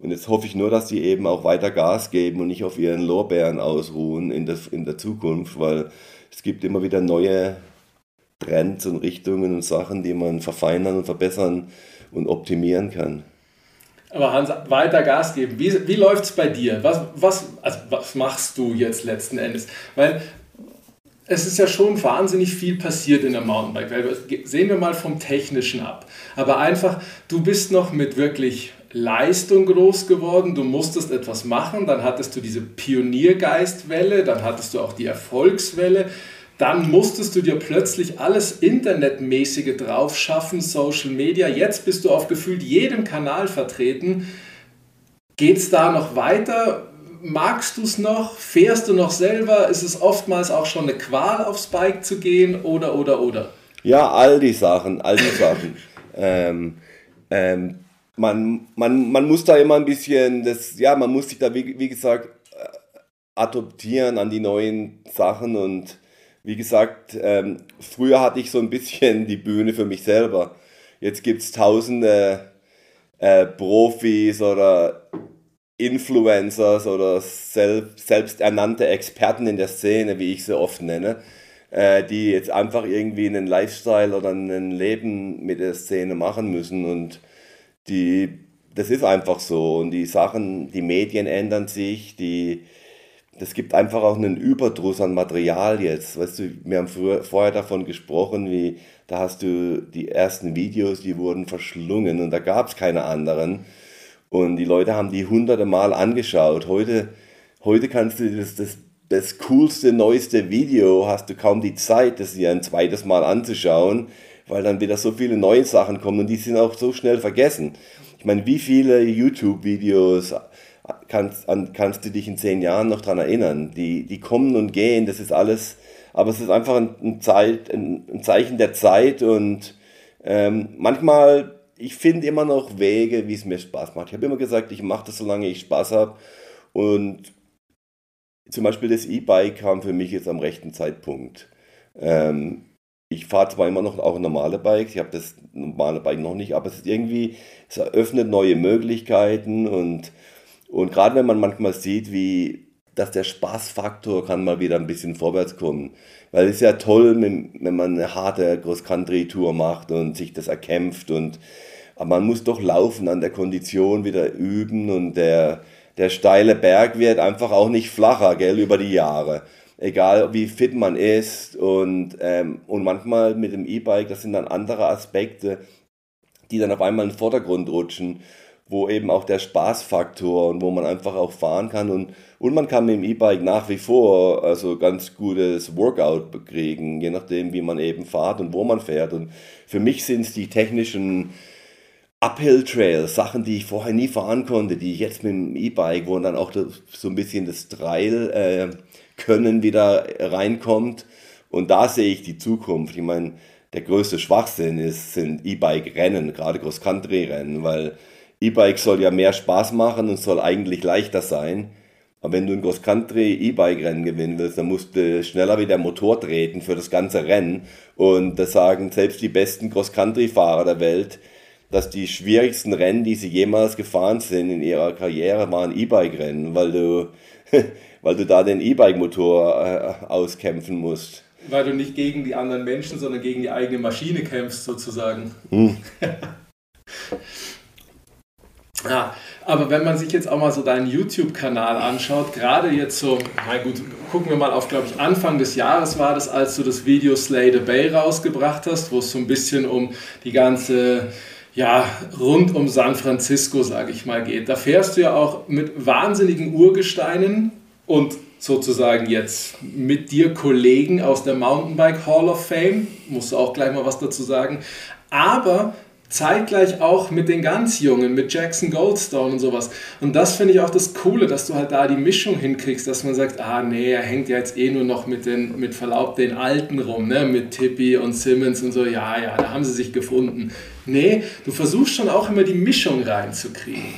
und jetzt hoffe ich nur, dass sie eben auch weiter Gas geben und nicht auf ihren Lorbeeren ausruhen in der, in der Zukunft, weil es gibt immer wieder neue Trends und Richtungen und Sachen, die man verfeinern und verbessern und optimieren kann. Aber Hans, weiter Gas geben. Wie, wie läuft es bei dir? Was, was, also was machst du jetzt letzten Endes? Weil es ist ja schon wahnsinnig viel passiert in der Mountainbike-Welt. Sehen wir mal vom Technischen ab. Aber einfach, du bist noch mit wirklich Leistung groß geworden, du musstest etwas machen, dann hattest du diese Pioniergeistwelle, dann hattest du auch die Erfolgswelle, dann musstest du dir plötzlich alles Internetmäßige drauf schaffen, Social Media, jetzt bist du auf gefühlt jedem Kanal vertreten. Geht es da noch weiter? Magst du es noch? Fährst du noch selber? Ist es oftmals auch schon eine Qual aufs Bike zu gehen oder oder oder? Ja, all die Sachen, all die Sachen. ähm, ähm, man, man, man muss da immer ein bisschen, das, ja, man muss sich da, wie, wie gesagt, äh, adoptieren an die neuen Sachen und wie gesagt, ähm, früher hatte ich so ein bisschen die Bühne für mich selber. Jetzt gibt es tausende äh, Profis oder Influencers oder selbst, selbsternannte Experten in der Szene, wie ich sie oft nenne, äh, die jetzt einfach irgendwie einen Lifestyle oder ein Leben mit der Szene machen müssen und die, das ist einfach so. Und die Sachen, die Medien ändern sich, die, das gibt einfach auch einen Überdruss an Material jetzt. Weißt du, wir haben früher, vorher davon gesprochen, wie da hast du die ersten Videos, die wurden verschlungen und da gab es keine anderen. Und die Leute haben die hunderte Mal angeschaut. Heute, heute kannst du das, das, das coolste, neueste Video, hast du kaum die Zeit, das dir ein zweites Mal anzuschauen weil dann wieder so viele neue Sachen kommen und die sind auch so schnell vergessen. Ich meine, wie viele YouTube-Videos kannst, an, kannst du dich in zehn Jahren noch daran erinnern? Die, die kommen und gehen, das ist alles, aber es ist einfach ein, ein, Zeit, ein, ein Zeichen der Zeit und ähm, manchmal, ich finde immer noch Wege, wie es mir Spaß macht. Ich habe immer gesagt, ich mache das, solange ich Spaß habe und zum Beispiel das E-Bike kam für mich jetzt am rechten Zeitpunkt. Ähm, ich fahre zwar immer noch auch normale Bikes, ich habe das normale Bike noch nicht, aber es ist irgendwie, es eröffnet neue Möglichkeiten und, und gerade wenn man manchmal sieht, wie, dass der Spaßfaktor kann mal wieder ein bisschen vorwärts kommen. Weil es ist ja toll, wenn, man eine harte Cross-Country-Tour macht und sich das erkämpft und, aber man muss doch laufen an der Kondition wieder üben und der, der steile Berg wird einfach auch nicht flacher, gell, über die Jahre egal wie fit man ist. Und, ähm, und manchmal mit dem E-Bike, das sind dann andere Aspekte, die dann auf einmal in den Vordergrund rutschen, wo eben auch der Spaßfaktor und wo man einfach auch fahren kann und, und man kann mit dem E-Bike nach wie vor also ganz gutes Workout kriegen, je nachdem wie man eben fährt und wo man fährt. Und für mich sind es die technischen Uphill Trails, Sachen, die ich vorher nie fahren konnte, die ich jetzt mit dem E-Bike, wo dann auch das, so ein bisschen das Trail äh, können wieder reinkommt. Und da sehe ich die Zukunft. Ich meine, der größte Schwachsinn ist, sind E-Bike-Rennen, gerade Cross-Country-Rennen, weil E-Bike soll ja mehr Spaß machen und soll eigentlich leichter sein. Aber wenn du ein Cross-Country E-Bike-Rennen gewinnen willst, dann musst du schneller wie der Motor treten für das ganze Rennen. Und das sagen selbst die besten Cross-Country-Fahrer der Welt, dass die schwierigsten Rennen, die sie jemals gefahren sind in ihrer Karriere, waren E-Bike-Rennen, weil du, weil du da den E-Bike-Motor äh, auskämpfen musst. Weil du nicht gegen die anderen Menschen, sondern gegen die eigene Maschine kämpfst, sozusagen. Hm. ja, aber wenn man sich jetzt auch mal so deinen YouTube-Kanal anschaut, gerade jetzt so, na gut, gucken wir mal auf, glaube ich, Anfang des Jahres war das, als du das Video Slay the Bay rausgebracht hast, wo es so ein bisschen um die ganze ja, rund um San Francisco, sage ich mal, geht. Da fährst du ja auch mit wahnsinnigen Urgesteinen und sozusagen jetzt mit dir Kollegen aus der Mountainbike Hall of Fame, musst du auch gleich mal was dazu sagen, aber zeitgleich auch mit den ganz Jungen, mit Jackson Goldstone und sowas. Und das finde ich auch das Coole, dass du halt da die Mischung hinkriegst, dass man sagt, ah nee, er hängt ja jetzt eh nur noch mit den, mit Verlaub den Alten rum, ne? mit Tippy und Simmons und so, ja, ja, da haben sie sich gefunden. Nee, du versuchst schon auch immer die Mischung reinzukriegen.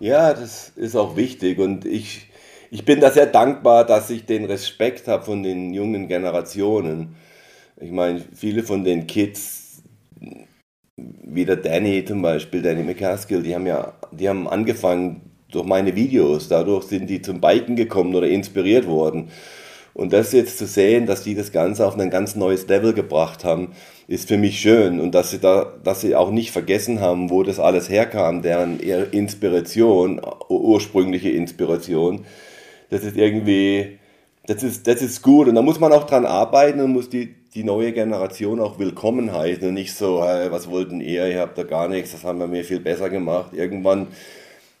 Ja, das ist auch wichtig und ich, ich bin da sehr dankbar, dass ich den Respekt habe von den jungen Generationen. Ich meine, viele von den Kids wie der Danny zum Beispiel, Danny McCaskill, die haben ja, die haben angefangen durch meine Videos, dadurch sind die zum Biken gekommen oder inspiriert worden. Und das jetzt zu sehen, dass die das Ganze auf ein ganz neues Level gebracht haben, ist für mich schön. Und dass sie da, dass sie auch nicht vergessen haben, wo das alles herkam, deren Inspiration, ursprüngliche Inspiration. Das ist irgendwie, das ist, das ist gut. Und da muss man auch dran arbeiten und muss die, die neue Generation auch willkommen heißen und nicht so, hey, was wollten ihr, ihr habt da gar nichts, das haben wir mir viel besser gemacht. Irgendwann,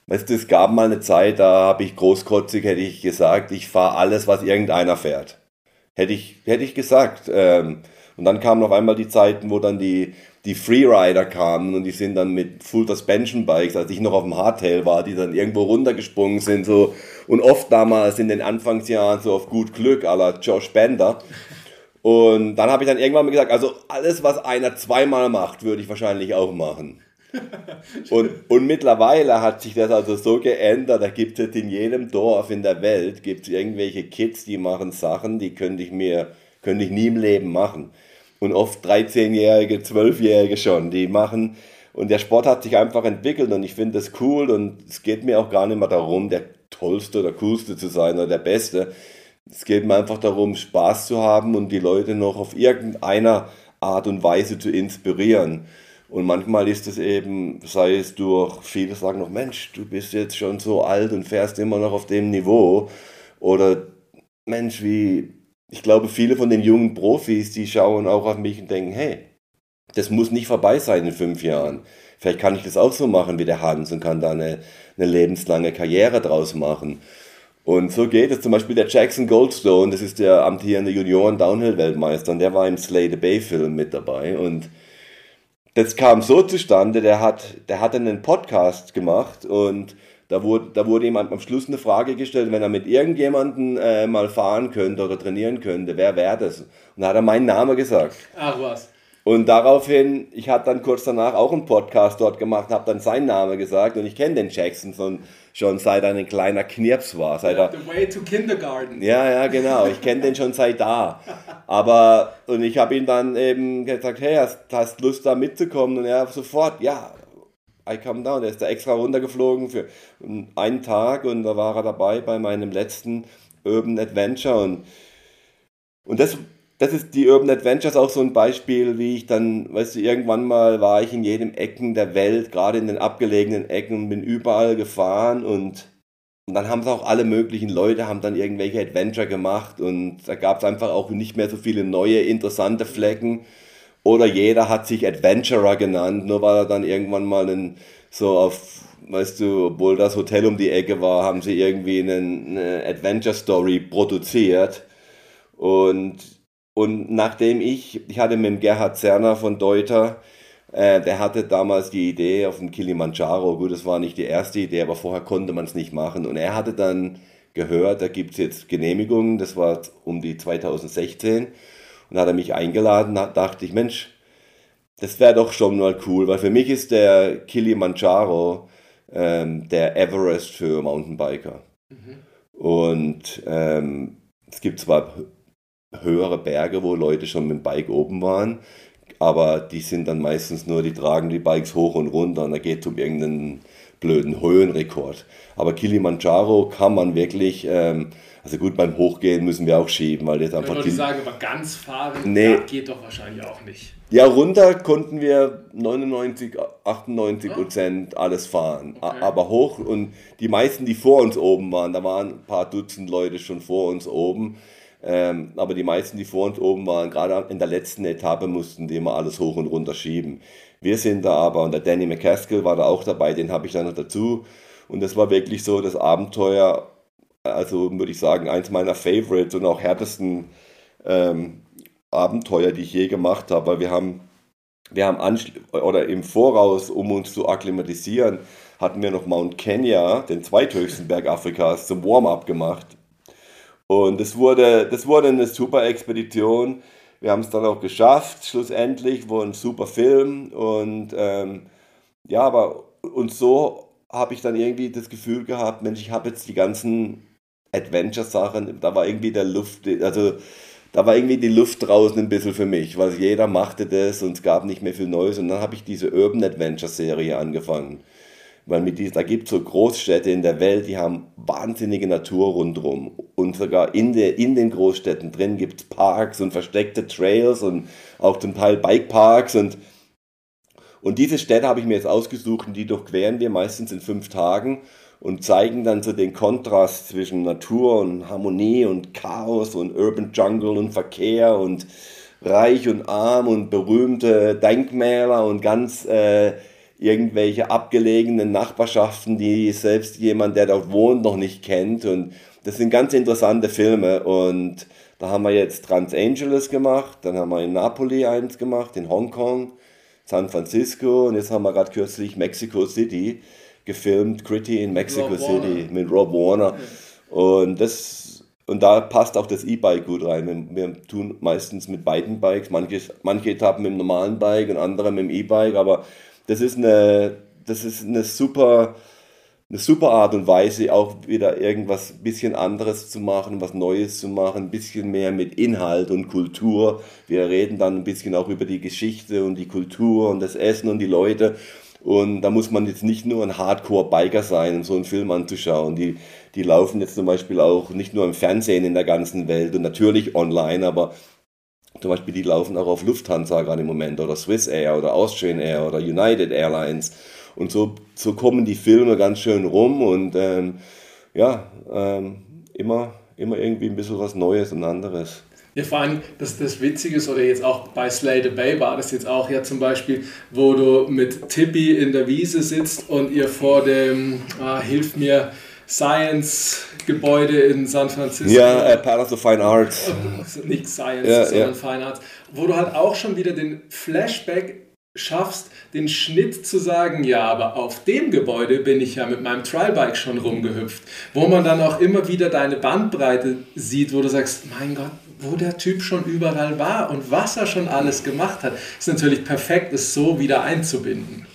weißt du, es gab mal eine Zeit, da habe ich großkotzig, hätte ich gesagt, ich fahre alles, was irgendeiner fährt. Hätte ich, hätte ich gesagt. Ähm, und dann kamen auf einmal die Zeiten, wo dann die, die Freerider kamen und die sind dann mit Full Suspension Bikes, als ich noch auf dem Hardtail war, die dann irgendwo runtergesprungen sind, so. Und oft damals in den Anfangsjahren so auf gut Glück, la Josh Bender. Und dann habe ich dann irgendwann mal gesagt, also alles, was einer zweimal macht, würde ich wahrscheinlich auch machen. und, und mittlerweile hat sich das also so geändert, da gibt es in jedem Dorf in der Welt gibt irgendwelche Kids, die machen Sachen, die könnte ich mir, könnte ich nie im Leben machen. Und oft 13-Jährige, 12-Jährige schon, die machen, und der Sport hat sich einfach entwickelt und ich finde das cool und es geht mir auch gar nicht mehr darum, der Tollste oder Coolste zu sein oder der Beste es geht mir einfach darum, Spaß zu haben und die Leute noch auf irgendeiner Art und Weise zu inspirieren. Und manchmal ist es eben, sei es durch, viele sagen noch, Mensch, du bist jetzt schon so alt und fährst immer noch auf dem Niveau. Oder Mensch, wie, ich glaube, viele von den jungen Profis, die schauen auch auf mich und denken, hey, das muss nicht vorbei sein in fünf Jahren. Vielleicht kann ich das auch so machen wie der Hans und kann da eine, eine lebenslange Karriere draus machen. Und so geht es zum Beispiel der Jackson Goldstone, das ist der amtierende Junioren-Downhill-Weltmeister, und der war im Slay the Bay-Film mit dabei. Und das kam so zustande, der hat, der hat einen Podcast gemacht und da wurde, da wurde ihm am Schluss eine Frage gestellt, wenn er mit irgendjemandem äh, mal fahren könnte oder trainieren könnte, wer wäre das? Und da hat er meinen Namen gesagt. Ach was. Und daraufhin, ich habe dann kurz danach auch einen Podcast dort gemacht, habe dann seinen Namen gesagt und ich kenne den Jackson schon, schon seit er ein kleiner Knirps war. Seit er, The way to Kindergarten. Ja, ja, genau. Ich kenne den schon seit da. Aber, und ich habe ihm dann eben gesagt, hey, hast, hast Lust da mitzukommen? Und er sofort, ja, I come down. Der ist da extra runtergeflogen für einen Tag und da war er dabei bei meinem letzten Urban Adventure und, und das das ist die Urban Adventures auch so ein Beispiel, wie ich dann, weißt du, irgendwann mal war ich in jedem Ecken der Welt, gerade in den abgelegenen Ecken, bin überall gefahren und und dann haben es auch alle möglichen Leute, haben dann irgendwelche Adventure gemacht und da gab es einfach auch nicht mehr so viele neue, interessante Flecken. Oder jeder hat sich Adventurer genannt, nur weil er dann irgendwann mal einen, so auf, weißt du, obwohl das Hotel um die Ecke war, haben sie irgendwie einen, eine Adventure Story produziert. Und, und nachdem ich, ich hatte mit dem Gerhard Zerner von Deuter, äh, der hatte damals die Idee auf dem Kilimanjaro. Gut, das war nicht die erste Idee, aber vorher konnte man es nicht machen. Und er hatte dann gehört, da gibt es jetzt Genehmigungen. Das war um die 2016. Und hat er mich eingeladen. Da dachte ich, Mensch, das wäre doch schon mal cool, weil für mich ist der Kilimanjaro ähm, der Everest für Mountainbiker. Mhm. Und ähm, es gibt zwar höhere Berge, wo Leute schon mit dem Bike oben waren, aber die sind dann meistens nur, die tragen die Bikes hoch und runter und da geht es um irgendeinen blöden Höhenrekord. Aber Kilimanjaro kann man wirklich, ähm, also gut, beim Hochgehen müssen wir auch schieben, weil jetzt einfach. Ich sagen, aber ganz fahren, nee. geht doch wahrscheinlich auch nicht. Ja, runter konnten wir 99, 98 Prozent oh. alles fahren. Okay. Aber hoch und die meisten, die vor uns oben waren, da waren ein paar Dutzend Leute schon vor uns oben ähm, aber die meisten, die vor uns oben waren, gerade in der letzten Etappe, mussten die immer alles hoch und runter schieben. Wir sind da aber, und der Danny McCaskill war da auch dabei, den habe ich dann noch dazu. Und das war wirklich so das Abenteuer, also würde ich sagen, eins meiner Favorites und auch härtesten ähm, Abenteuer, die ich je gemacht habe. Weil wir haben, wir haben oder im Voraus, um uns zu akklimatisieren, hatten wir noch Mount Kenya, den zweithöchsten Berg Afrikas, zum Warm-up gemacht. Und das wurde, das wurde eine super Expedition. Wir haben es dann auch geschafft, schlussendlich, war ein super Film. Und ähm, ja, aber und so habe ich dann irgendwie das Gefühl gehabt, Mensch, ich habe jetzt die ganzen Adventure-Sachen, da war irgendwie der Luft, also da war irgendwie die Luft draußen ein bisschen für mich, weil jeder machte das und es gab nicht mehr viel Neues. Und dann habe ich diese Urban Adventure-Serie angefangen. Weil mit diesen, da gibt es so Großstädte in der Welt, die haben wahnsinnige Natur rundherum. Und sogar in, der, in den Großstädten drin gibt es Parks und versteckte Trails und auch zum Teil Bikeparks. Und, und diese Städte habe ich mir jetzt ausgesucht und die durchqueren wir meistens in fünf Tagen und zeigen dann so den Kontrast zwischen Natur und Harmonie und Chaos und Urban Jungle und Verkehr und reich und arm und berühmte Denkmäler und ganz äh, irgendwelche abgelegenen Nachbarschaften, die selbst jemand, der dort wohnt, noch nicht kennt. Und das sind ganz interessante Filme. Und da haben wir jetzt Trans Angeles gemacht, dann haben wir in Napoli eins gemacht, in Hongkong, San Francisco und jetzt haben wir gerade kürzlich Mexico City gefilmt, Gritty in Mexico Rob City Warner. mit Rob Warner. Und das und da passt auch das E-Bike gut rein. Wir, wir, tun meistens mit beiden Bikes, manche, manche Etappen mit dem normalen Bike und andere mit dem E-Bike, aber das ist eine, das ist eine super, eine super Art und Weise, auch wieder irgendwas bisschen anderes zu machen, was Neues zu machen, ein bisschen mehr mit Inhalt und Kultur. Wir reden dann ein bisschen auch über die Geschichte und die Kultur und das Essen und die Leute. Und da muss man jetzt nicht nur ein Hardcore-Biker sein, um so einen Film anzuschauen. Die, die laufen jetzt zum Beispiel auch nicht nur im Fernsehen in der ganzen Welt und natürlich online, aber zum Beispiel, die laufen auch auf Lufthansa gerade im Moment oder Swiss Air oder Austrian Air oder United Airlines. Und so, so kommen die Filme ganz schön rum und ähm, ja, ähm, immer, immer irgendwie ein bisschen was Neues und anderes. Ja, vor allem, das, das Witzige ist, oder jetzt auch bei Slay the Bay war das jetzt auch ja zum Beispiel, wo du mit Tippi in der Wiese sitzt und ihr vor dem, ah, hilf mir, Science-Gebäude in San Francisco. Ja, äh, Palace of Fine Arts. Nicht Science, ja, sondern ja. Fine Arts. Wo du halt auch schon wieder den Flashback schaffst, den Schnitt zu sagen, ja, aber auf dem Gebäude bin ich ja mit meinem Trialbike schon rumgehüpft. Wo man dann auch immer wieder deine Bandbreite sieht, wo du sagst, mein Gott, wo der Typ schon überall war und was er schon alles gemacht hat, ist natürlich perfekt, es so wieder einzubinden.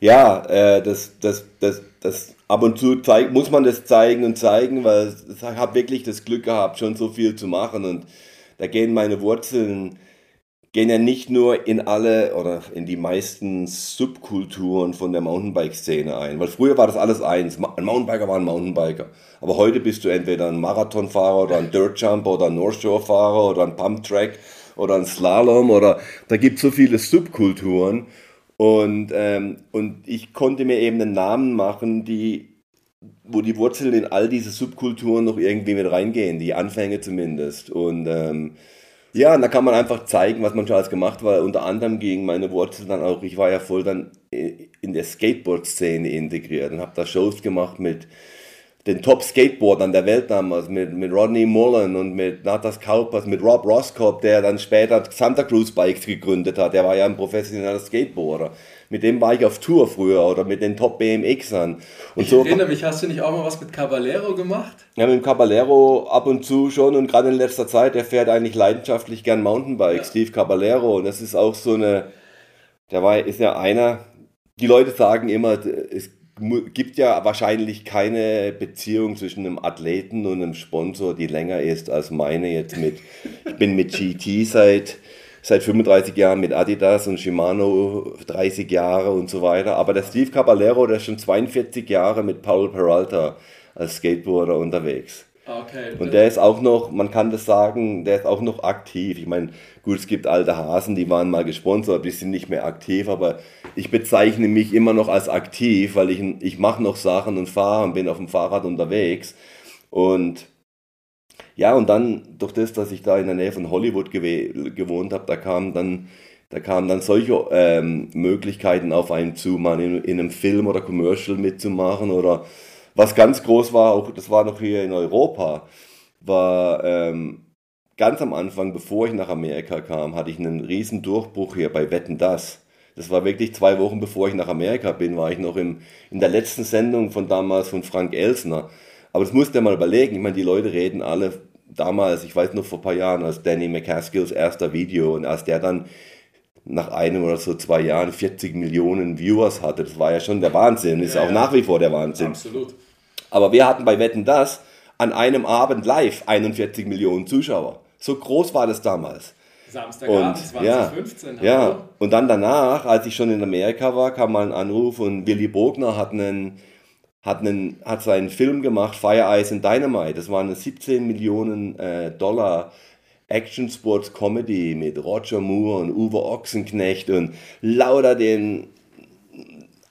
Ja, äh, das, das, das, das ab und zu zeig, muss man das zeigen und zeigen, weil ich habe wirklich das Glück gehabt, schon so viel zu machen und da gehen meine Wurzeln gehen ja nicht nur in alle oder in die meisten Subkulturen von der Mountainbike-Szene ein. Weil früher war das alles eins. Ein Mountainbiker war ein Mountainbiker. Aber heute bist du entweder ein Marathonfahrer oder ein Dirtjumper oder ein North Shore-Fahrer oder ein Pumptrack oder ein Slalom oder da gibt es so viele Subkulturen. Und, ähm, und ich konnte mir eben einen Namen machen, die wo die Wurzeln in all diese Subkulturen noch irgendwie mit reingehen, die Anfänge zumindest. Und ähm, ja, und da kann man einfach zeigen, was man schon alles gemacht hat. Unter anderem gegen meine Wurzeln dann auch, ich war ja voll dann in der Skateboard-Szene integriert und habe da Shows gemacht mit den Top-Skateboardern der Welt damals, mit, mit Rodney Mullen und mit Natas Kaupers, mit Rob Roscoe, der dann später Santa Cruz Bikes gegründet hat. Der war ja ein professioneller Skateboarder. Mit dem war ich auf Tour früher oder mit den Top BMXern. Und ich so, erinnere mich, hast du nicht auch mal was mit Caballero gemacht? Ja, mit dem Caballero ab und zu schon und gerade in letzter Zeit, der fährt eigentlich leidenschaftlich gern Mountainbike, ja. Steve Caballero. Und das ist auch so eine, der war, ist ja einer, die Leute sagen immer, es gibt ja wahrscheinlich keine Beziehung zwischen einem Athleten und einem Sponsor, die länger ist als meine jetzt mit. Ich bin mit GT seit, seit 35 Jahren mit Adidas und Shimano 30 Jahre und so weiter. Aber der Steve Caballero, der ist schon 42 Jahre mit Paul Peralta als Skateboarder unterwegs. Okay. Und der ist auch noch, man kann das sagen, der ist auch noch aktiv. Ich meine, gut, es gibt alte Hasen, die waren mal gesponsert, die sind nicht mehr aktiv, aber ich bezeichne mich immer noch als aktiv, weil ich, ich mache noch Sachen und fahre und bin auf dem Fahrrad unterwegs. Und ja, und dann durch das, dass ich da in der Nähe von Hollywood gewohnt habe, da kamen dann, da kamen dann solche ähm, Möglichkeiten auf einen zu, mal in, in einem Film oder Commercial mitzumachen oder was ganz groß war, auch das war noch hier in Europa, war ähm, ganz am Anfang, bevor ich nach Amerika kam, hatte ich einen riesen Durchbruch hier bei Wetten Das. Das war wirklich zwei Wochen bevor ich nach Amerika bin, war ich noch im, in der letzten Sendung von damals von Frank Elsner. Aber das musst du dir mal überlegen. Ich meine, die Leute reden alle damals, ich weiß noch vor ein paar Jahren, als Danny McCaskills erster Video und als der dann nach einem oder so zwei Jahren 40 Millionen Viewers hatte, das war ja schon der Wahnsinn, ist ja, auch ja. nach wie vor der Wahnsinn. Absolut. Aber wir hatten bei Wetten das an einem Abend live 41 Millionen Zuschauer. So groß war das damals. Samstagabend 2015. Ja, ja, und dann danach, als ich schon in Amerika war, kam mal ein Anruf und Willy Bogner hat einen hat, einen, hat seinen Film gemacht, Fire Ice and Dynamite. Das war eine 17 Millionen äh, Dollar Action Sports Comedy mit Roger Moore und Uwe Ochsenknecht und lauter den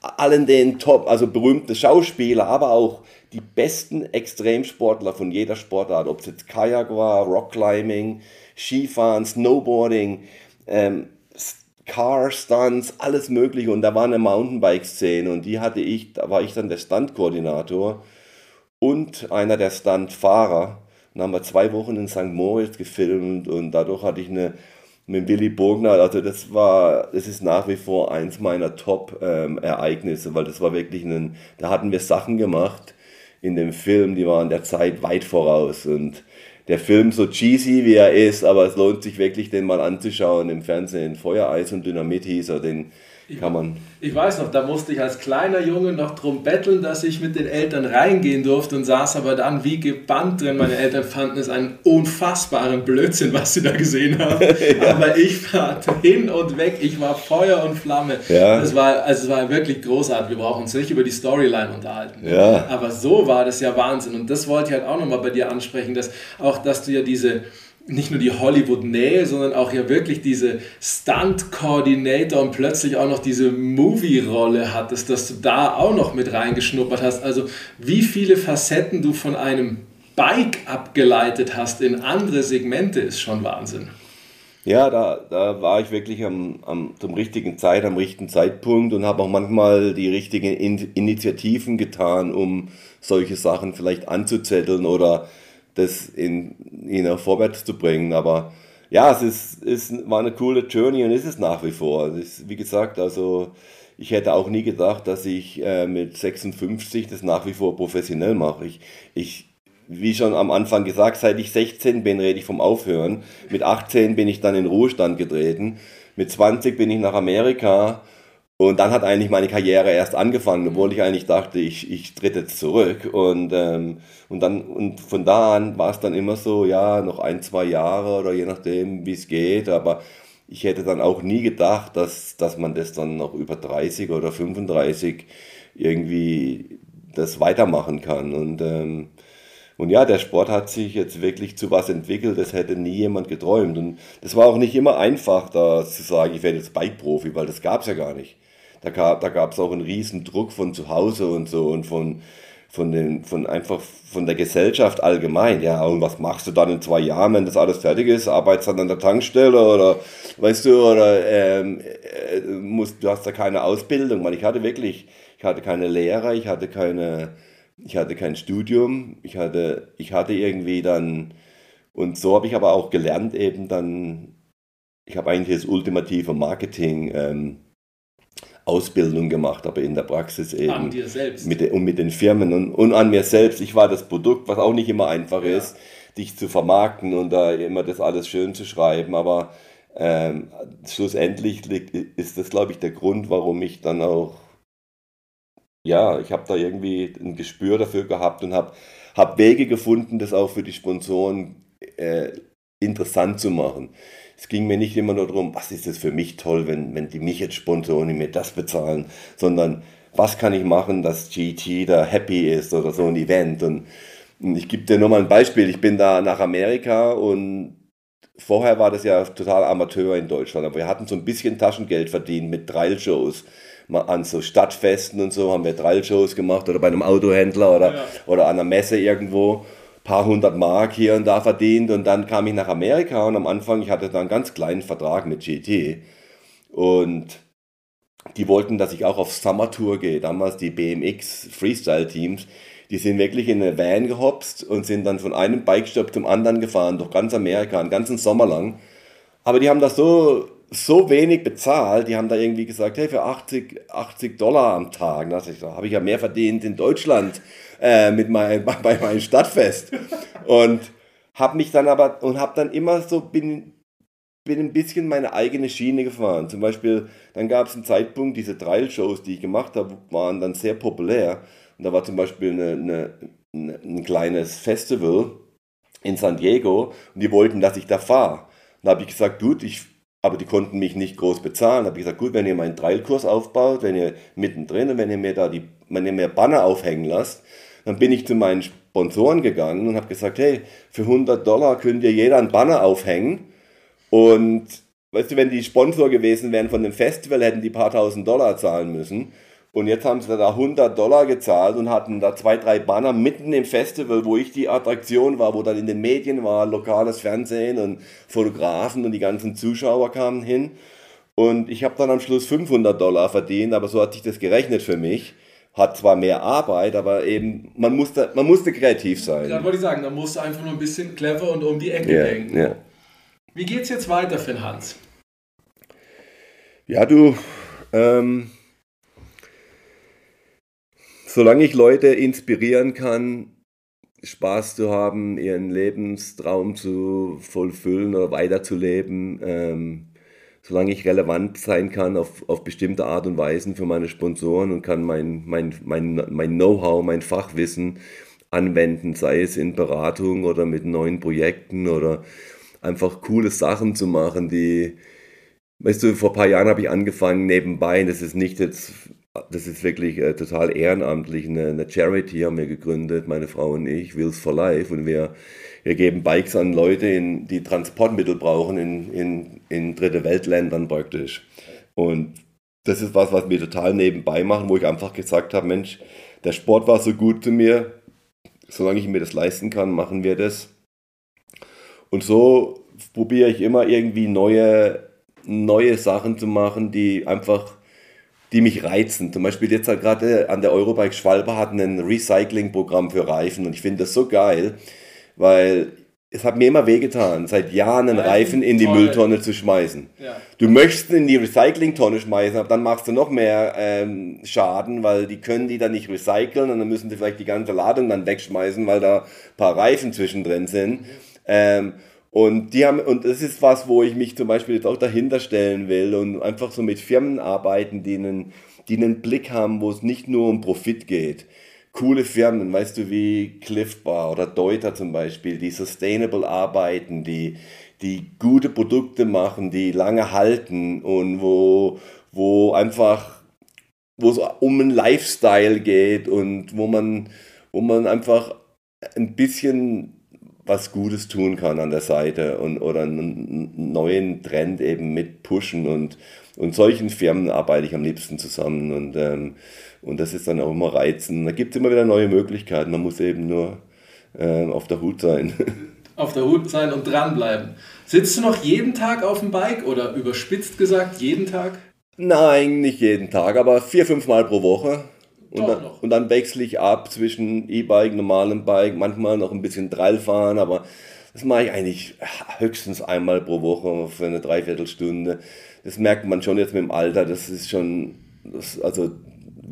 allen den Top, also berühmte Schauspieler, aber auch die besten Extremsportler von jeder Sportart, ob es jetzt Kajak war, Rockclimbing, Skifahren, Snowboarding, ähm, Car Stunts, alles mögliche und da war eine Mountainbike-Szene und die hatte ich, da war ich dann der Stuntkoordinator und einer der Stuntfahrer. Dann haben wir zwei Wochen in St. Moritz gefilmt und dadurch hatte ich eine mit Willy Bogner, also das war, das ist nach wie vor eins meiner Top-Ereignisse, ähm, weil das war wirklich ein, da hatten wir Sachen gemacht in dem Film, die waren der Zeit weit voraus und der Film so cheesy wie er ist, aber es lohnt sich wirklich, den mal anzuschauen im Fernsehen. Feuereis und Dynamit hieß er, den kann man. Ich weiß noch, da musste ich als kleiner Junge noch drum betteln, dass ich mit den Eltern reingehen durfte und saß aber dann wie gebannt drin. Meine Eltern fanden es einen unfassbaren Blödsinn, was sie da gesehen haben. ja. Aber ich war hin und weg, ich war Feuer und Flamme. Ja. Das war, also es war wirklich großartig. Wir brauchen uns nicht über die Storyline unterhalten. Ja. Aber so war das ja Wahnsinn. Und das wollte ich halt auch nochmal bei dir ansprechen, dass auch, dass du ja diese nicht nur die Hollywood-Nähe, sondern auch ja wirklich diese Stunt-Coordinator und plötzlich auch noch diese Movie-Rolle hattest, dass du da auch noch mit reingeschnuppert hast. Also wie viele Facetten du von einem Bike abgeleitet hast in andere Segmente, ist schon Wahnsinn. Ja, da, da war ich wirklich am, am, zum richtigen Zeit, am richtigen Zeitpunkt und habe auch manchmal die richtigen in Initiativen getan, um solche Sachen vielleicht anzuzetteln oder das in, in vorwärts zu bringen. Aber ja, es ist, ist, war eine coole Journey und ist es nach wie vor. Ist, wie gesagt, also ich hätte auch nie gedacht, dass ich äh, mit 56 das nach wie vor professionell mache. Ich, ich, wie schon am Anfang gesagt, seit ich 16 bin, rede ich vom Aufhören. Mit 18 bin ich dann in Ruhestand getreten. Mit 20 bin ich nach Amerika und dann hat eigentlich meine Karriere erst angefangen, obwohl ich eigentlich dachte, ich, ich tritt jetzt zurück. Und, ähm, und, dann, und von da an war es dann immer so, ja, noch ein, zwei Jahre oder je nachdem, wie es geht. Aber ich hätte dann auch nie gedacht, dass, dass man das dann noch über 30 oder 35 irgendwie das weitermachen kann. Und, ähm, und ja, der Sport hat sich jetzt wirklich zu was entwickelt, das hätte nie jemand geträumt. Und das war auch nicht immer einfach, da zu sagen, ich werde jetzt Bike-Profi, weil das gab es ja gar nicht da gab da gab's auch einen riesen Druck von zu Hause und so und von, von den, von einfach von der Gesellschaft allgemein. Ja, und was machst du dann in zwei Jahren, wenn das alles fertig ist? Arbeitest dann an der Tankstelle oder weißt du, oder ähm, äh, musst, du hast da keine Ausbildung, weil ich hatte wirklich, ich hatte keine Lehre, ich hatte keine, ich hatte kein Studium, ich hatte, ich hatte irgendwie dann, und so habe ich aber auch gelernt, eben dann, ich habe eigentlich das ultimative Marketing. Ähm, Ausbildung gemacht, aber in der Praxis eben. An dir selbst. Mit, und mit den Firmen und, und an mir selbst. Ich war das Produkt, was auch nicht immer einfach ja. ist, dich zu vermarkten und da immer das alles schön zu schreiben. Aber ähm, schlussendlich liegt, ist das, glaube ich, der Grund, warum ich dann auch, ja, ich habe da irgendwie ein Gespür dafür gehabt und habe hab Wege gefunden, das auch für die Sponsoren äh, interessant zu machen es ging mir nicht immer nur darum, was ist es für mich toll, wenn, wenn die mich jetzt sponsoren und mir das bezahlen, sondern was kann ich machen, dass GT da happy ist oder so ein Event. Und, und ich gebe dir nur mal ein Beispiel. Ich bin da nach Amerika und vorher war das ja total Amateur in Deutschland, aber wir hatten so ein bisschen Taschengeld verdient mit Trail-Shows. Mal an so Stadtfesten und so haben wir Trail-Shows gemacht oder bei einem Autohändler oder, ja. oder an einer Messe irgendwo paar hundert Mark hier und da verdient und dann kam ich nach Amerika und am Anfang, ich hatte da einen ganz kleinen Vertrag mit GT und die wollten, dass ich auch auf Summer Tour gehe. Damals die BMX Freestyle Teams, die sind wirklich in eine Van gehopst und sind dann von einem Bikestop zum anderen gefahren, durch ganz Amerika, einen ganzen Sommer lang. Aber die haben das so, so wenig bezahlt, die haben da irgendwie gesagt, hey, für 80, 80 Dollar am Tag, da habe ich ja mehr verdient in Deutschland äh, mit mein, bei meinem Stadtfest. Und habe mich dann aber, und habe dann immer so, bin, bin ein bisschen meine eigene Schiene gefahren. Zum Beispiel, dann gab es einen Zeitpunkt, diese Trail-Shows, die ich gemacht habe, waren dann sehr populär. Und da war zum Beispiel eine, eine, eine, ein kleines Festival in San Diego und die wollten, dass ich da fahre. Da habe ich gesagt, gut, ich, aber die konnten mich nicht groß bezahlen. Da habe ich gesagt, gut, wenn ihr meinen Trailkurs aufbaut, wenn ihr mittendrin und wenn ihr mir da die, wenn ihr mir Banner aufhängen lasst, dann bin ich zu meinen Sponsoren gegangen und habe gesagt, hey, für 100 Dollar könnt ihr jeder einen Banner aufhängen. Und weißt du, wenn die Sponsor gewesen wären von dem Festival, hätten die paar tausend Dollar zahlen müssen. Und jetzt haben sie da 100 Dollar gezahlt und hatten da zwei, drei Banner mitten im Festival, wo ich die Attraktion war, wo dann in den Medien war, lokales Fernsehen und Fotografen und die ganzen Zuschauer kamen hin. Und ich habe dann am Schluss 500 Dollar verdient, aber so hat sich das gerechnet für mich hat zwar mehr Arbeit, aber eben, man musste, man musste kreativ sein. Da wollte ich sagen, da musst du einfach nur ein bisschen clever und um die Ecke ja, denken. Ja. Wie geht's jetzt weiter für den Hans? Ja, du, ähm, solange ich Leute inspirieren kann, Spaß zu haben, ihren Lebenstraum zu vollfüllen oder weiterzuleben, ähm, solange ich relevant sein kann auf, auf bestimmte Art und Weisen für meine Sponsoren und kann mein, mein, mein, mein Know-how, mein Fachwissen anwenden, sei es in Beratung oder mit neuen Projekten oder einfach coole Sachen zu machen, die, weißt du, vor ein paar Jahren habe ich angefangen nebenbei, das ist nicht jetzt, das ist wirklich äh, total ehrenamtlich, eine, eine Charity haben wir gegründet, meine Frau und ich, Wheels for Life und wir wir geben Bikes an Leute, in, die Transportmittel brauchen in, in, in dritte Weltländern praktisch. Und das ist was, was wir total nebenbei machen, wo ich einfach gesagt habe, Mensch, der Sport war so gut zu mir, solange ich mir das leisten kann, machen wir das. Und so probiere ich immer irgendwie neue, neue Sachen zu machen, die einfach, die mich reizen. Zum Beispiel jetzt halt gerade an der Eurobike Schwalbe hatten ein Recycling-Programm für Reifen und ich finde das so geil, weil es hat mir immer wehgetan, seit Jahren einen Reifen in die Toll. Mülltonne zu schmeißen. Ja. Du möchtest in die Recyclingtonne schmeißen, aber dann machst du noch mehr ähm, Schaden, weil die können die dann nicht recyceln und dann müssen die vielleicht die ganze Ladung dann wegschmeißen, weil da ein paar Reifen zwischendrin sind. Mhm. Ähm, und die haben, und das ist was, wo ich mich zum Beispiel jetzt auch dahinter stellen will und einfach so mit Firmen arbeiten, die einen, die einen Blick haben, wo es nicht nur um Profit geht. Coole Firmen, weißt du, wie Cliff Bar oder Deuter zum Beispiel, die sustainable arbeiten, die, die gute Produkte machen, die lange halten und wo, wo einfach, wo es um einen Lifestyle geht und wo man, wo man einfach ein bisschen was Gutes tun kann an der Seite und oder einen neuen Trend eben mit pushen und, und solchen Firmen arbeite ich am liebsten zusammen und, ähm, und das ist dann auch immer reizend. Da gibt es immer wieder neue Möglichkeiten, man muss eben nur äh, auf der Hut sein. Auf der Hut sein und dranbleiben. Sitzt du noch jeden Tag auf dem Bike oder überspitzt gesagt jeden Tag? Nein, nicht jeden Tag, aber vier, fünf Mal pro Woche. Und dann, und dann, wechsle ich ab zwischen E-Bike, normalem Bike, manchmal noch ein bisschen Trail fahren, aber das mache ich eigentlich höchstens einmal pro Woche für eine Dreiviertelstunde. Das merkt man schon jetzt mit dem Alter, das ist schon, das, also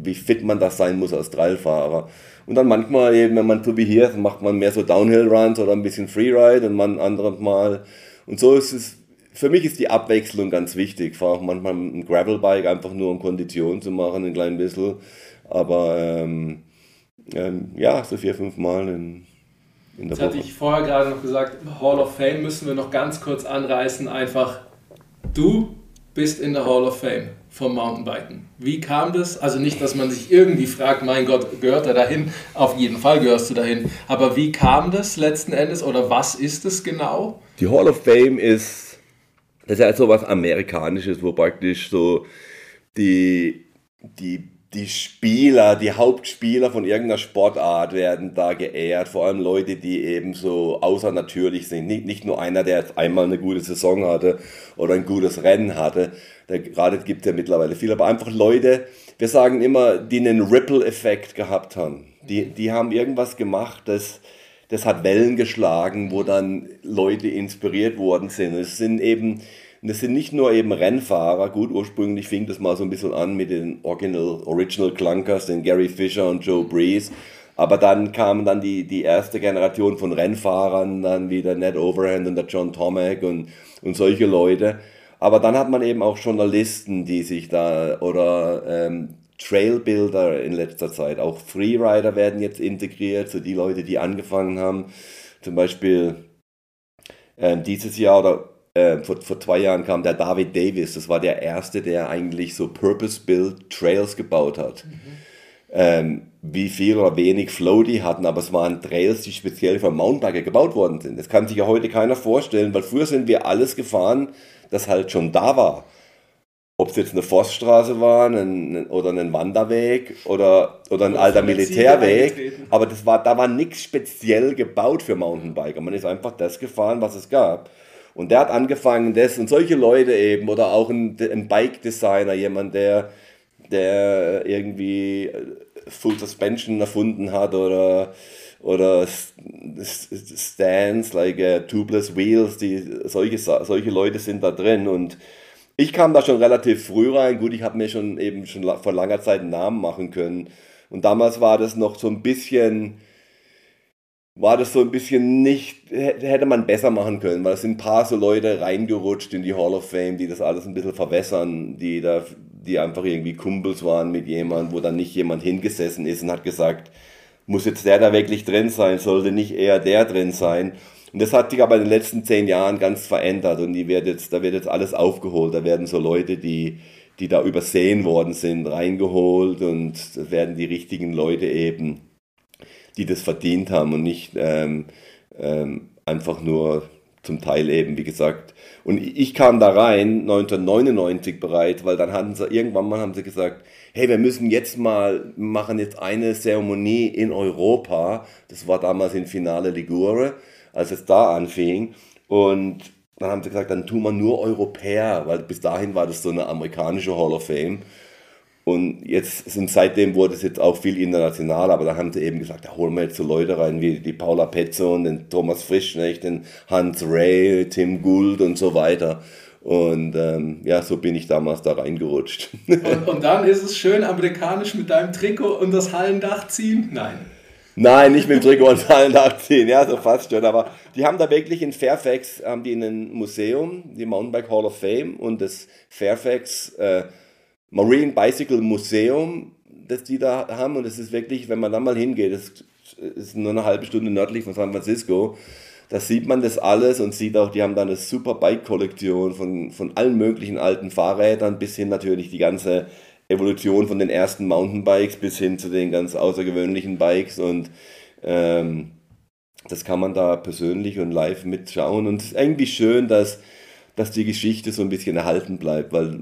wie fit man das sein muss als Trailfahrer. Und dann manchmal eben, wenn man so wie hier, macht man mehr so Downhill-Runs oder ein bisschen Freeride und man anderes Mal. Und so ist es, für mich ist die Abwechslung ganz wichtig. Ich fahre auch manchmal ein Gravelbike, einfach nur um Kondition zu machen, ein klein bisschen. Aber ähm, ähm, ja, so vier, fünf Mal in, in der das Woche. hatte ich vorher gerade noch gesagt, Hall of Fame müssen wir noch ganz kurz anreißen. Einfach, du bist in der Hall of Fame vom Mountainbiken. Wie kam das? Also nicht, dass man sich irgendwie fragt, mein Gott, gehört er dahin? Auf jeden Fall gehörst du dahin. Aber wie kam das letzten Endes oder was ist es genau? Die Hall of Fame ist, das ist ja so was Amerikanisches, wo praktisch so die, die die Spieler, die Hauptspieler von irgendeiner Sportart werden da geehrt, vor allem Leute, die eben so außernatürlich sind. Nicht, nicht nur einer, der jetzt einmal eine gute Saison hatte oder ein gutes Rennen hatte, da, gerade gibt es ja mittlerweile viele, aber einfach Leute, wir sagen immer, die einen Ripple-Effekt gehabt haben. Die, die haben irgendwas gemacht, das, das hat Wellen geschlagen, wo dann Leute inspiriert worden sind. Es sind eben und das sind nicht nur eben Rennfahrer, gut, ursprünglich fing das mal so ein bisschen an mit den Original, Original Clunkers, den Gary Fisher und Joe Breeze. Aber dann kam dann die, die erste Generation von Rennfahrern, dann wieder Ned Overhand und der John Tomac und, und solche Leute. Aber dann hat man eben auch Journalisten, die sich da, oder ähm, Trailbuilder in letzter Zeit, auch Freerider werden jetzt integriert, so die Leute, die angefangen haben. Zum Beispiel ähm, dieses Jahr oder äh, vor, vor zwei Jahren kam der David Davis, das war der erste, der eigentlich so Purpose-Built Trails gebaut hat. Mhm. Ähm, wie viel oder wenig Flow die hatten, aber es waren Trails, die speziell für Mountainbiker gebaut worden sind. Das kann sich ja heute keiner vorstellen, weil früher sind wir alles gefahren, das halt schon da war. Ob es jetzt eine Forststraße war ein, oder ein Wanderweg oder, oder ein alter Militärweg, aber das war, da war nichts speziell gebaut für Mountainbiker. Man ist einfach das gefahren, was es gab. Und der hat angefangen, das und solche Leute eben, oder auch ein, ein Bike-Designer, jemand, der, der irgendwie äh, Full Suspension erfunden hat oder, oder Stands, like uh, Tubeless Wheels, die, solche, solche Leute sind da drin und ich kam da schon relativ früh rein. Gut, ich habe mir schon eben schon vor langer Zeit einen Namen machen können. Und damals war das noch so ein bisschen, war das so ein bisschen nicht, hätte man besser machen können, weil es sind ein paar so Leute reingerutscht in die Hall of Fame, die das alles ein bisschen verwässern, die da, die einfach irgendwie Kumpels waren mit jemandem, wo dann nicht jemand hingesessen ist und hat gesagt, muss jetzt der da wirklich drin sein, sollte nicht eher der drin sein. Und das hat sich aber in den letzten zehn Jahren ganz verändert und die wird jetzt, da wird jetzt alles aufgeholt. Da werden so Leute, die, die da übersehen worden sind, reingeholt und werden die richtigen Leute eben die das verdient haben und nicht ähm, ähm, einfach nur zum Teil eben, wie gesagt. Und ich kam da rein 1999 bereit, weil dann hatten sie irgendwann mal haben sie gesagt, hey, wir müssen jetzt mal machen jetzt eine Zeremonie in Europa. Das war damals in Finale Ligure, als es da anfing. Und dann haben sie gesagt, dann tun wir nur Europäer, weil bis dahin war das so eine amerikanische Hall of Fame. Und jetzt sind seitdem wurde es jetzt auch viel international, aber da haben sie eben gesagt, da holen wir jetzt so Leute rein wie die Paula Petzo und den Thomas Frisch, nicht? den Hans Ray, Tim Gould und so weiter. Und ähm, ja, so bin ich damals da reingerutscht. Und, und, dann ist es schön amerikanisch mit deinem Trikot und das Hallendach ziehen? Nein. Nein, nicht mit dem Trikot und das Hallendach ziehen, ja, so fast schon. Aber die haben da wirklich in Fairfax, haben die ein Museum, die Mountainbike Hall of Fame und das Fairfax äh, Marine Bicycle Museum, das die da haben. Und es ist wirklich, wenn man da mal hingeht, das ist nur eine halbe Stunde nördlich von San Francisco, da sieht man das alles und sieht auch, die haben da eine super Bike-Kollektion von, von allen möglichen alten Fahrrädern bis hin natürlich die ganze Evolution von den ersten Mountainbikes bis hin zu den ganz außergewöhnlichen Bikes und ähm, das kann man da persönlich und live mitschauen. Und es ist irgendwie schön, dass, dass die Geschichte so ein bisschen erhalten bleibt, weil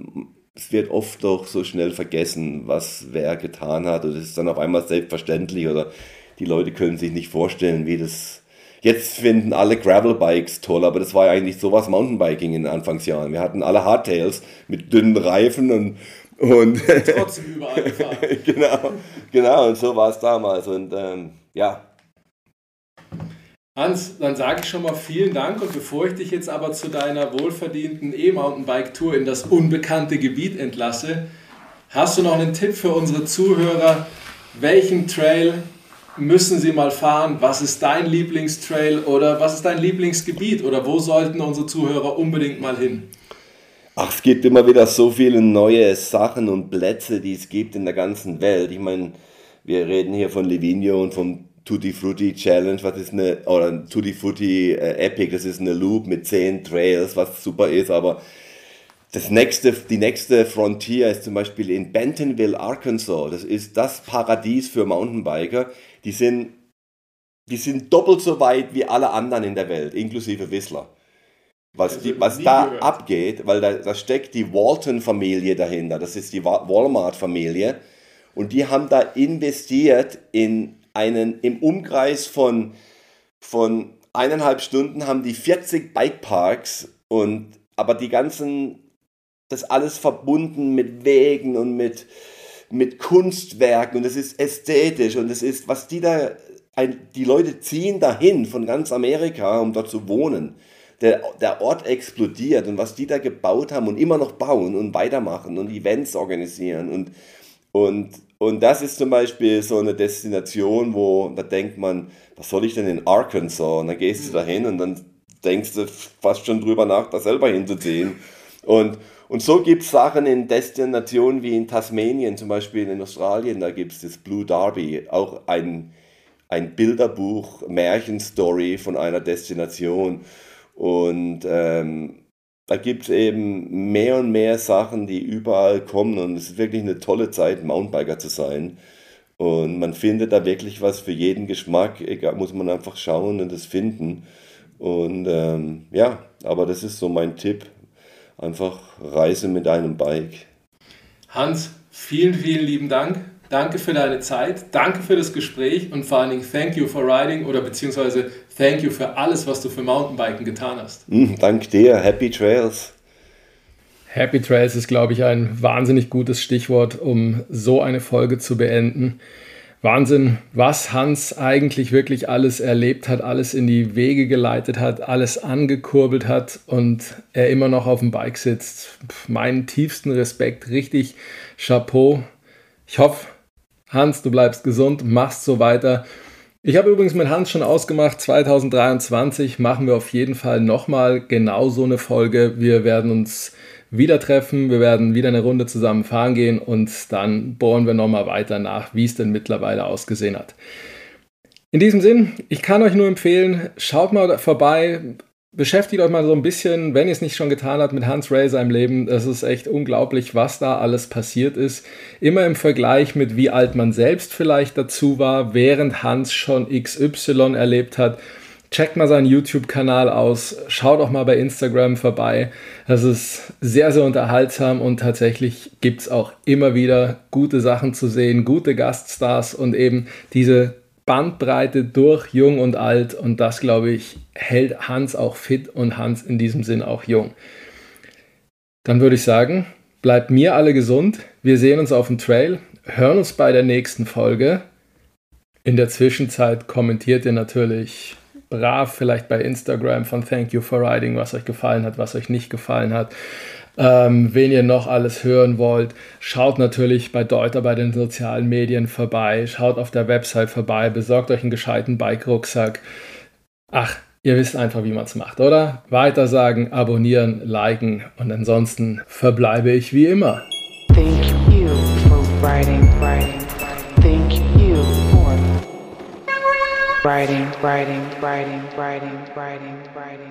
es wird oft doch so schnell vergessen, was wer getan hat. Und es ist dann auf einmal selbstverständlich oder die Leute können sich nicht vorstellen, wie das. Jetzt finden alle Gravelbikes toll, aber das war ja eigentlich sowas Mountainbiking in den Anfangsjahren. Wir hatten alle Hardtails mit dünnen Reifen und. und Trotzdem überall gefahren. genau, genau, und so war es damals. Und ähm, ja, Hans, dann sage ich schon mal vielen Dank und bevor ich dich jetzt aber zu deiner wohlverdienten E-Mountainbike-Tour in das unbekannte Gebiet entlasse, hast du noch einen Tipp für unsere Zuhörer? Welchen Trail müssen sie mal fahren? Was ist dein Lieblingstrail oder was ist dein Lieblingsgebiet oder wo sollten unsere Zuhörer unbedingt mal hin? Ach, es gibt immer wieder so viele neue Sachen und Plätze, die es gibt in der ganzen Welt. Ich meine, wir reden hier von Livigno und von Tutti Frutti Challenge, was ist eine, oder Tutti Frutti äh, Epic, das ist eine Loop mit 10 Trails, was super ist, aber das nächste, die nächste Frontier ist zum Beispiel in Bentonville, Arkansas. Das ist das Paradies für Mountainbiker. Die sind, die sind doppelt so weit wie alle anderen in der Welt, inklusive Whistler. Was, die, was da gehört. abgeht, weil da, da steckt die Walton-Familie dahinter, das ist die Walmart-Familie. Und die haben da investiert in einen im Umkreis von, von eineinhalb Stunden haben die 40 Bikeparks und aber die ganzen, das alles verbunden mit Wegen und mit, mit Kunstwerken und es ist ästhetisch und es ist, was die da, ein, die Leute ziehen dahin von ganz Amerika, um dort zu wohnen. Der, der Ort explodiert und was die da gebaut haben und immer noch bauen und weitermachen und Events organisieren und, und und das ist zum Beispiel so eine Destination, wo da denkt man, was soll ich denn in Arkansas? Und dann gehst du da hin und dann denkst du fast schon drüber nach, da selber hinzuziehen. Und, und so gibt es Sachen in Destinationen wie in Tasmanien, zum Beispiel in Australien, da gibt es das Blue Derby, auch ein, ein Bilderbuch, Märchenstory von einer Destination. Und ähm, da gibt es eben mehr und mehr Sachen, die überall kommen und es ist wirklich eine tolle Zeit, Mountainbiker zu sein. Und man findet da wirklich was für jeden Geschmack, egal, muss man einfach schauen und das finden. Und ähm, ja, aber das ist so mein Tipp. Einfach Reise mit einem Bike. Hans, vielen, vielen lieben Dank. Danke für deine Zeit, danke für das Gespräch und vor allen Dingen thank you for riding oder beziehungsweise thank you für alles, was du für Mountainbiken getan hast. Mm, dank dir, Happy Trails. Happy Trails ist, glaube ich, ein wahnsinnig gutes Stichwort, um so eine Folge zu beenden. Wahnsinn, was Hans eigentlich wirklich alles erlebt hat, alles in die Wege geleitet hat, alles angekurbelt hat und er immer noch auf dem Bike sitzt. Meinen tiefsten Respekt, richtig Chapeau. Ich hoffe, Hans, du bleibst gesund, machst so weiter. Ich habe übrigens mit Hans schon ausgemacht, 2023 machen wir auf jeden Fall nochmal genau so eine Folge. Wir werden uns wieder treffen, wir werden wieder eine Runde zusammen fahren gehen und dann bohren wir nochmal weiter nach, wie es denn mittlerweile ausgesehen hat. In diesem Sinn, ich kann euch nur empfehlen, schaut mal vorbei, beschäftigt euch mal so ein bisschen, wenn ihr es nicht schon getan habt, mit Hans Razor im Leben. Es ist echt unglaublich, was da alles passiert ist. Immer im Vergleich mit wie alt man selbst vielleicht dazu war, während Hans schon XY erlebt hat. Checkt mal seinen YouTube-Kanal aus, schaut auch mal bei Instagram vorbei. Das ist sehr, sehr unterhaltsam und tatsächlich gibt es auch immer wieder gute Sachen zu sehen, gute Gaststars und eben diese Bandbreite durch jung und alt und das, glaube ich, hält Hans auch fit und Hans in diesem Sinn auch jung. Dann würde ich sagen, bleibt mir alle gesund. Wir sehen uns auf dem Trail, hören uns bei der nächsten Folge. In der Zwischenzeit kommentiert ihr natürlich brav vielleicht bei Instagram von Thank You for Riding, was euch gefallen hat, was euch nicht gefallen hat. Ähm, wen ihr noch alles hören wollt, schaut natürlich bei Deuter bei den sozialen Medien vorbei, schaut auf der Website vorbei, besorgt euch einen gescheiten Bike-Rucksack. Ach, ihr wisst einfach, wie man es macht, oder? Weitersagen, abonnieren, liken und ansonsten verbleibe ich wie immer. Thank you for writing, writing. Thank you for writing, writing, writing, writing, writing, writing.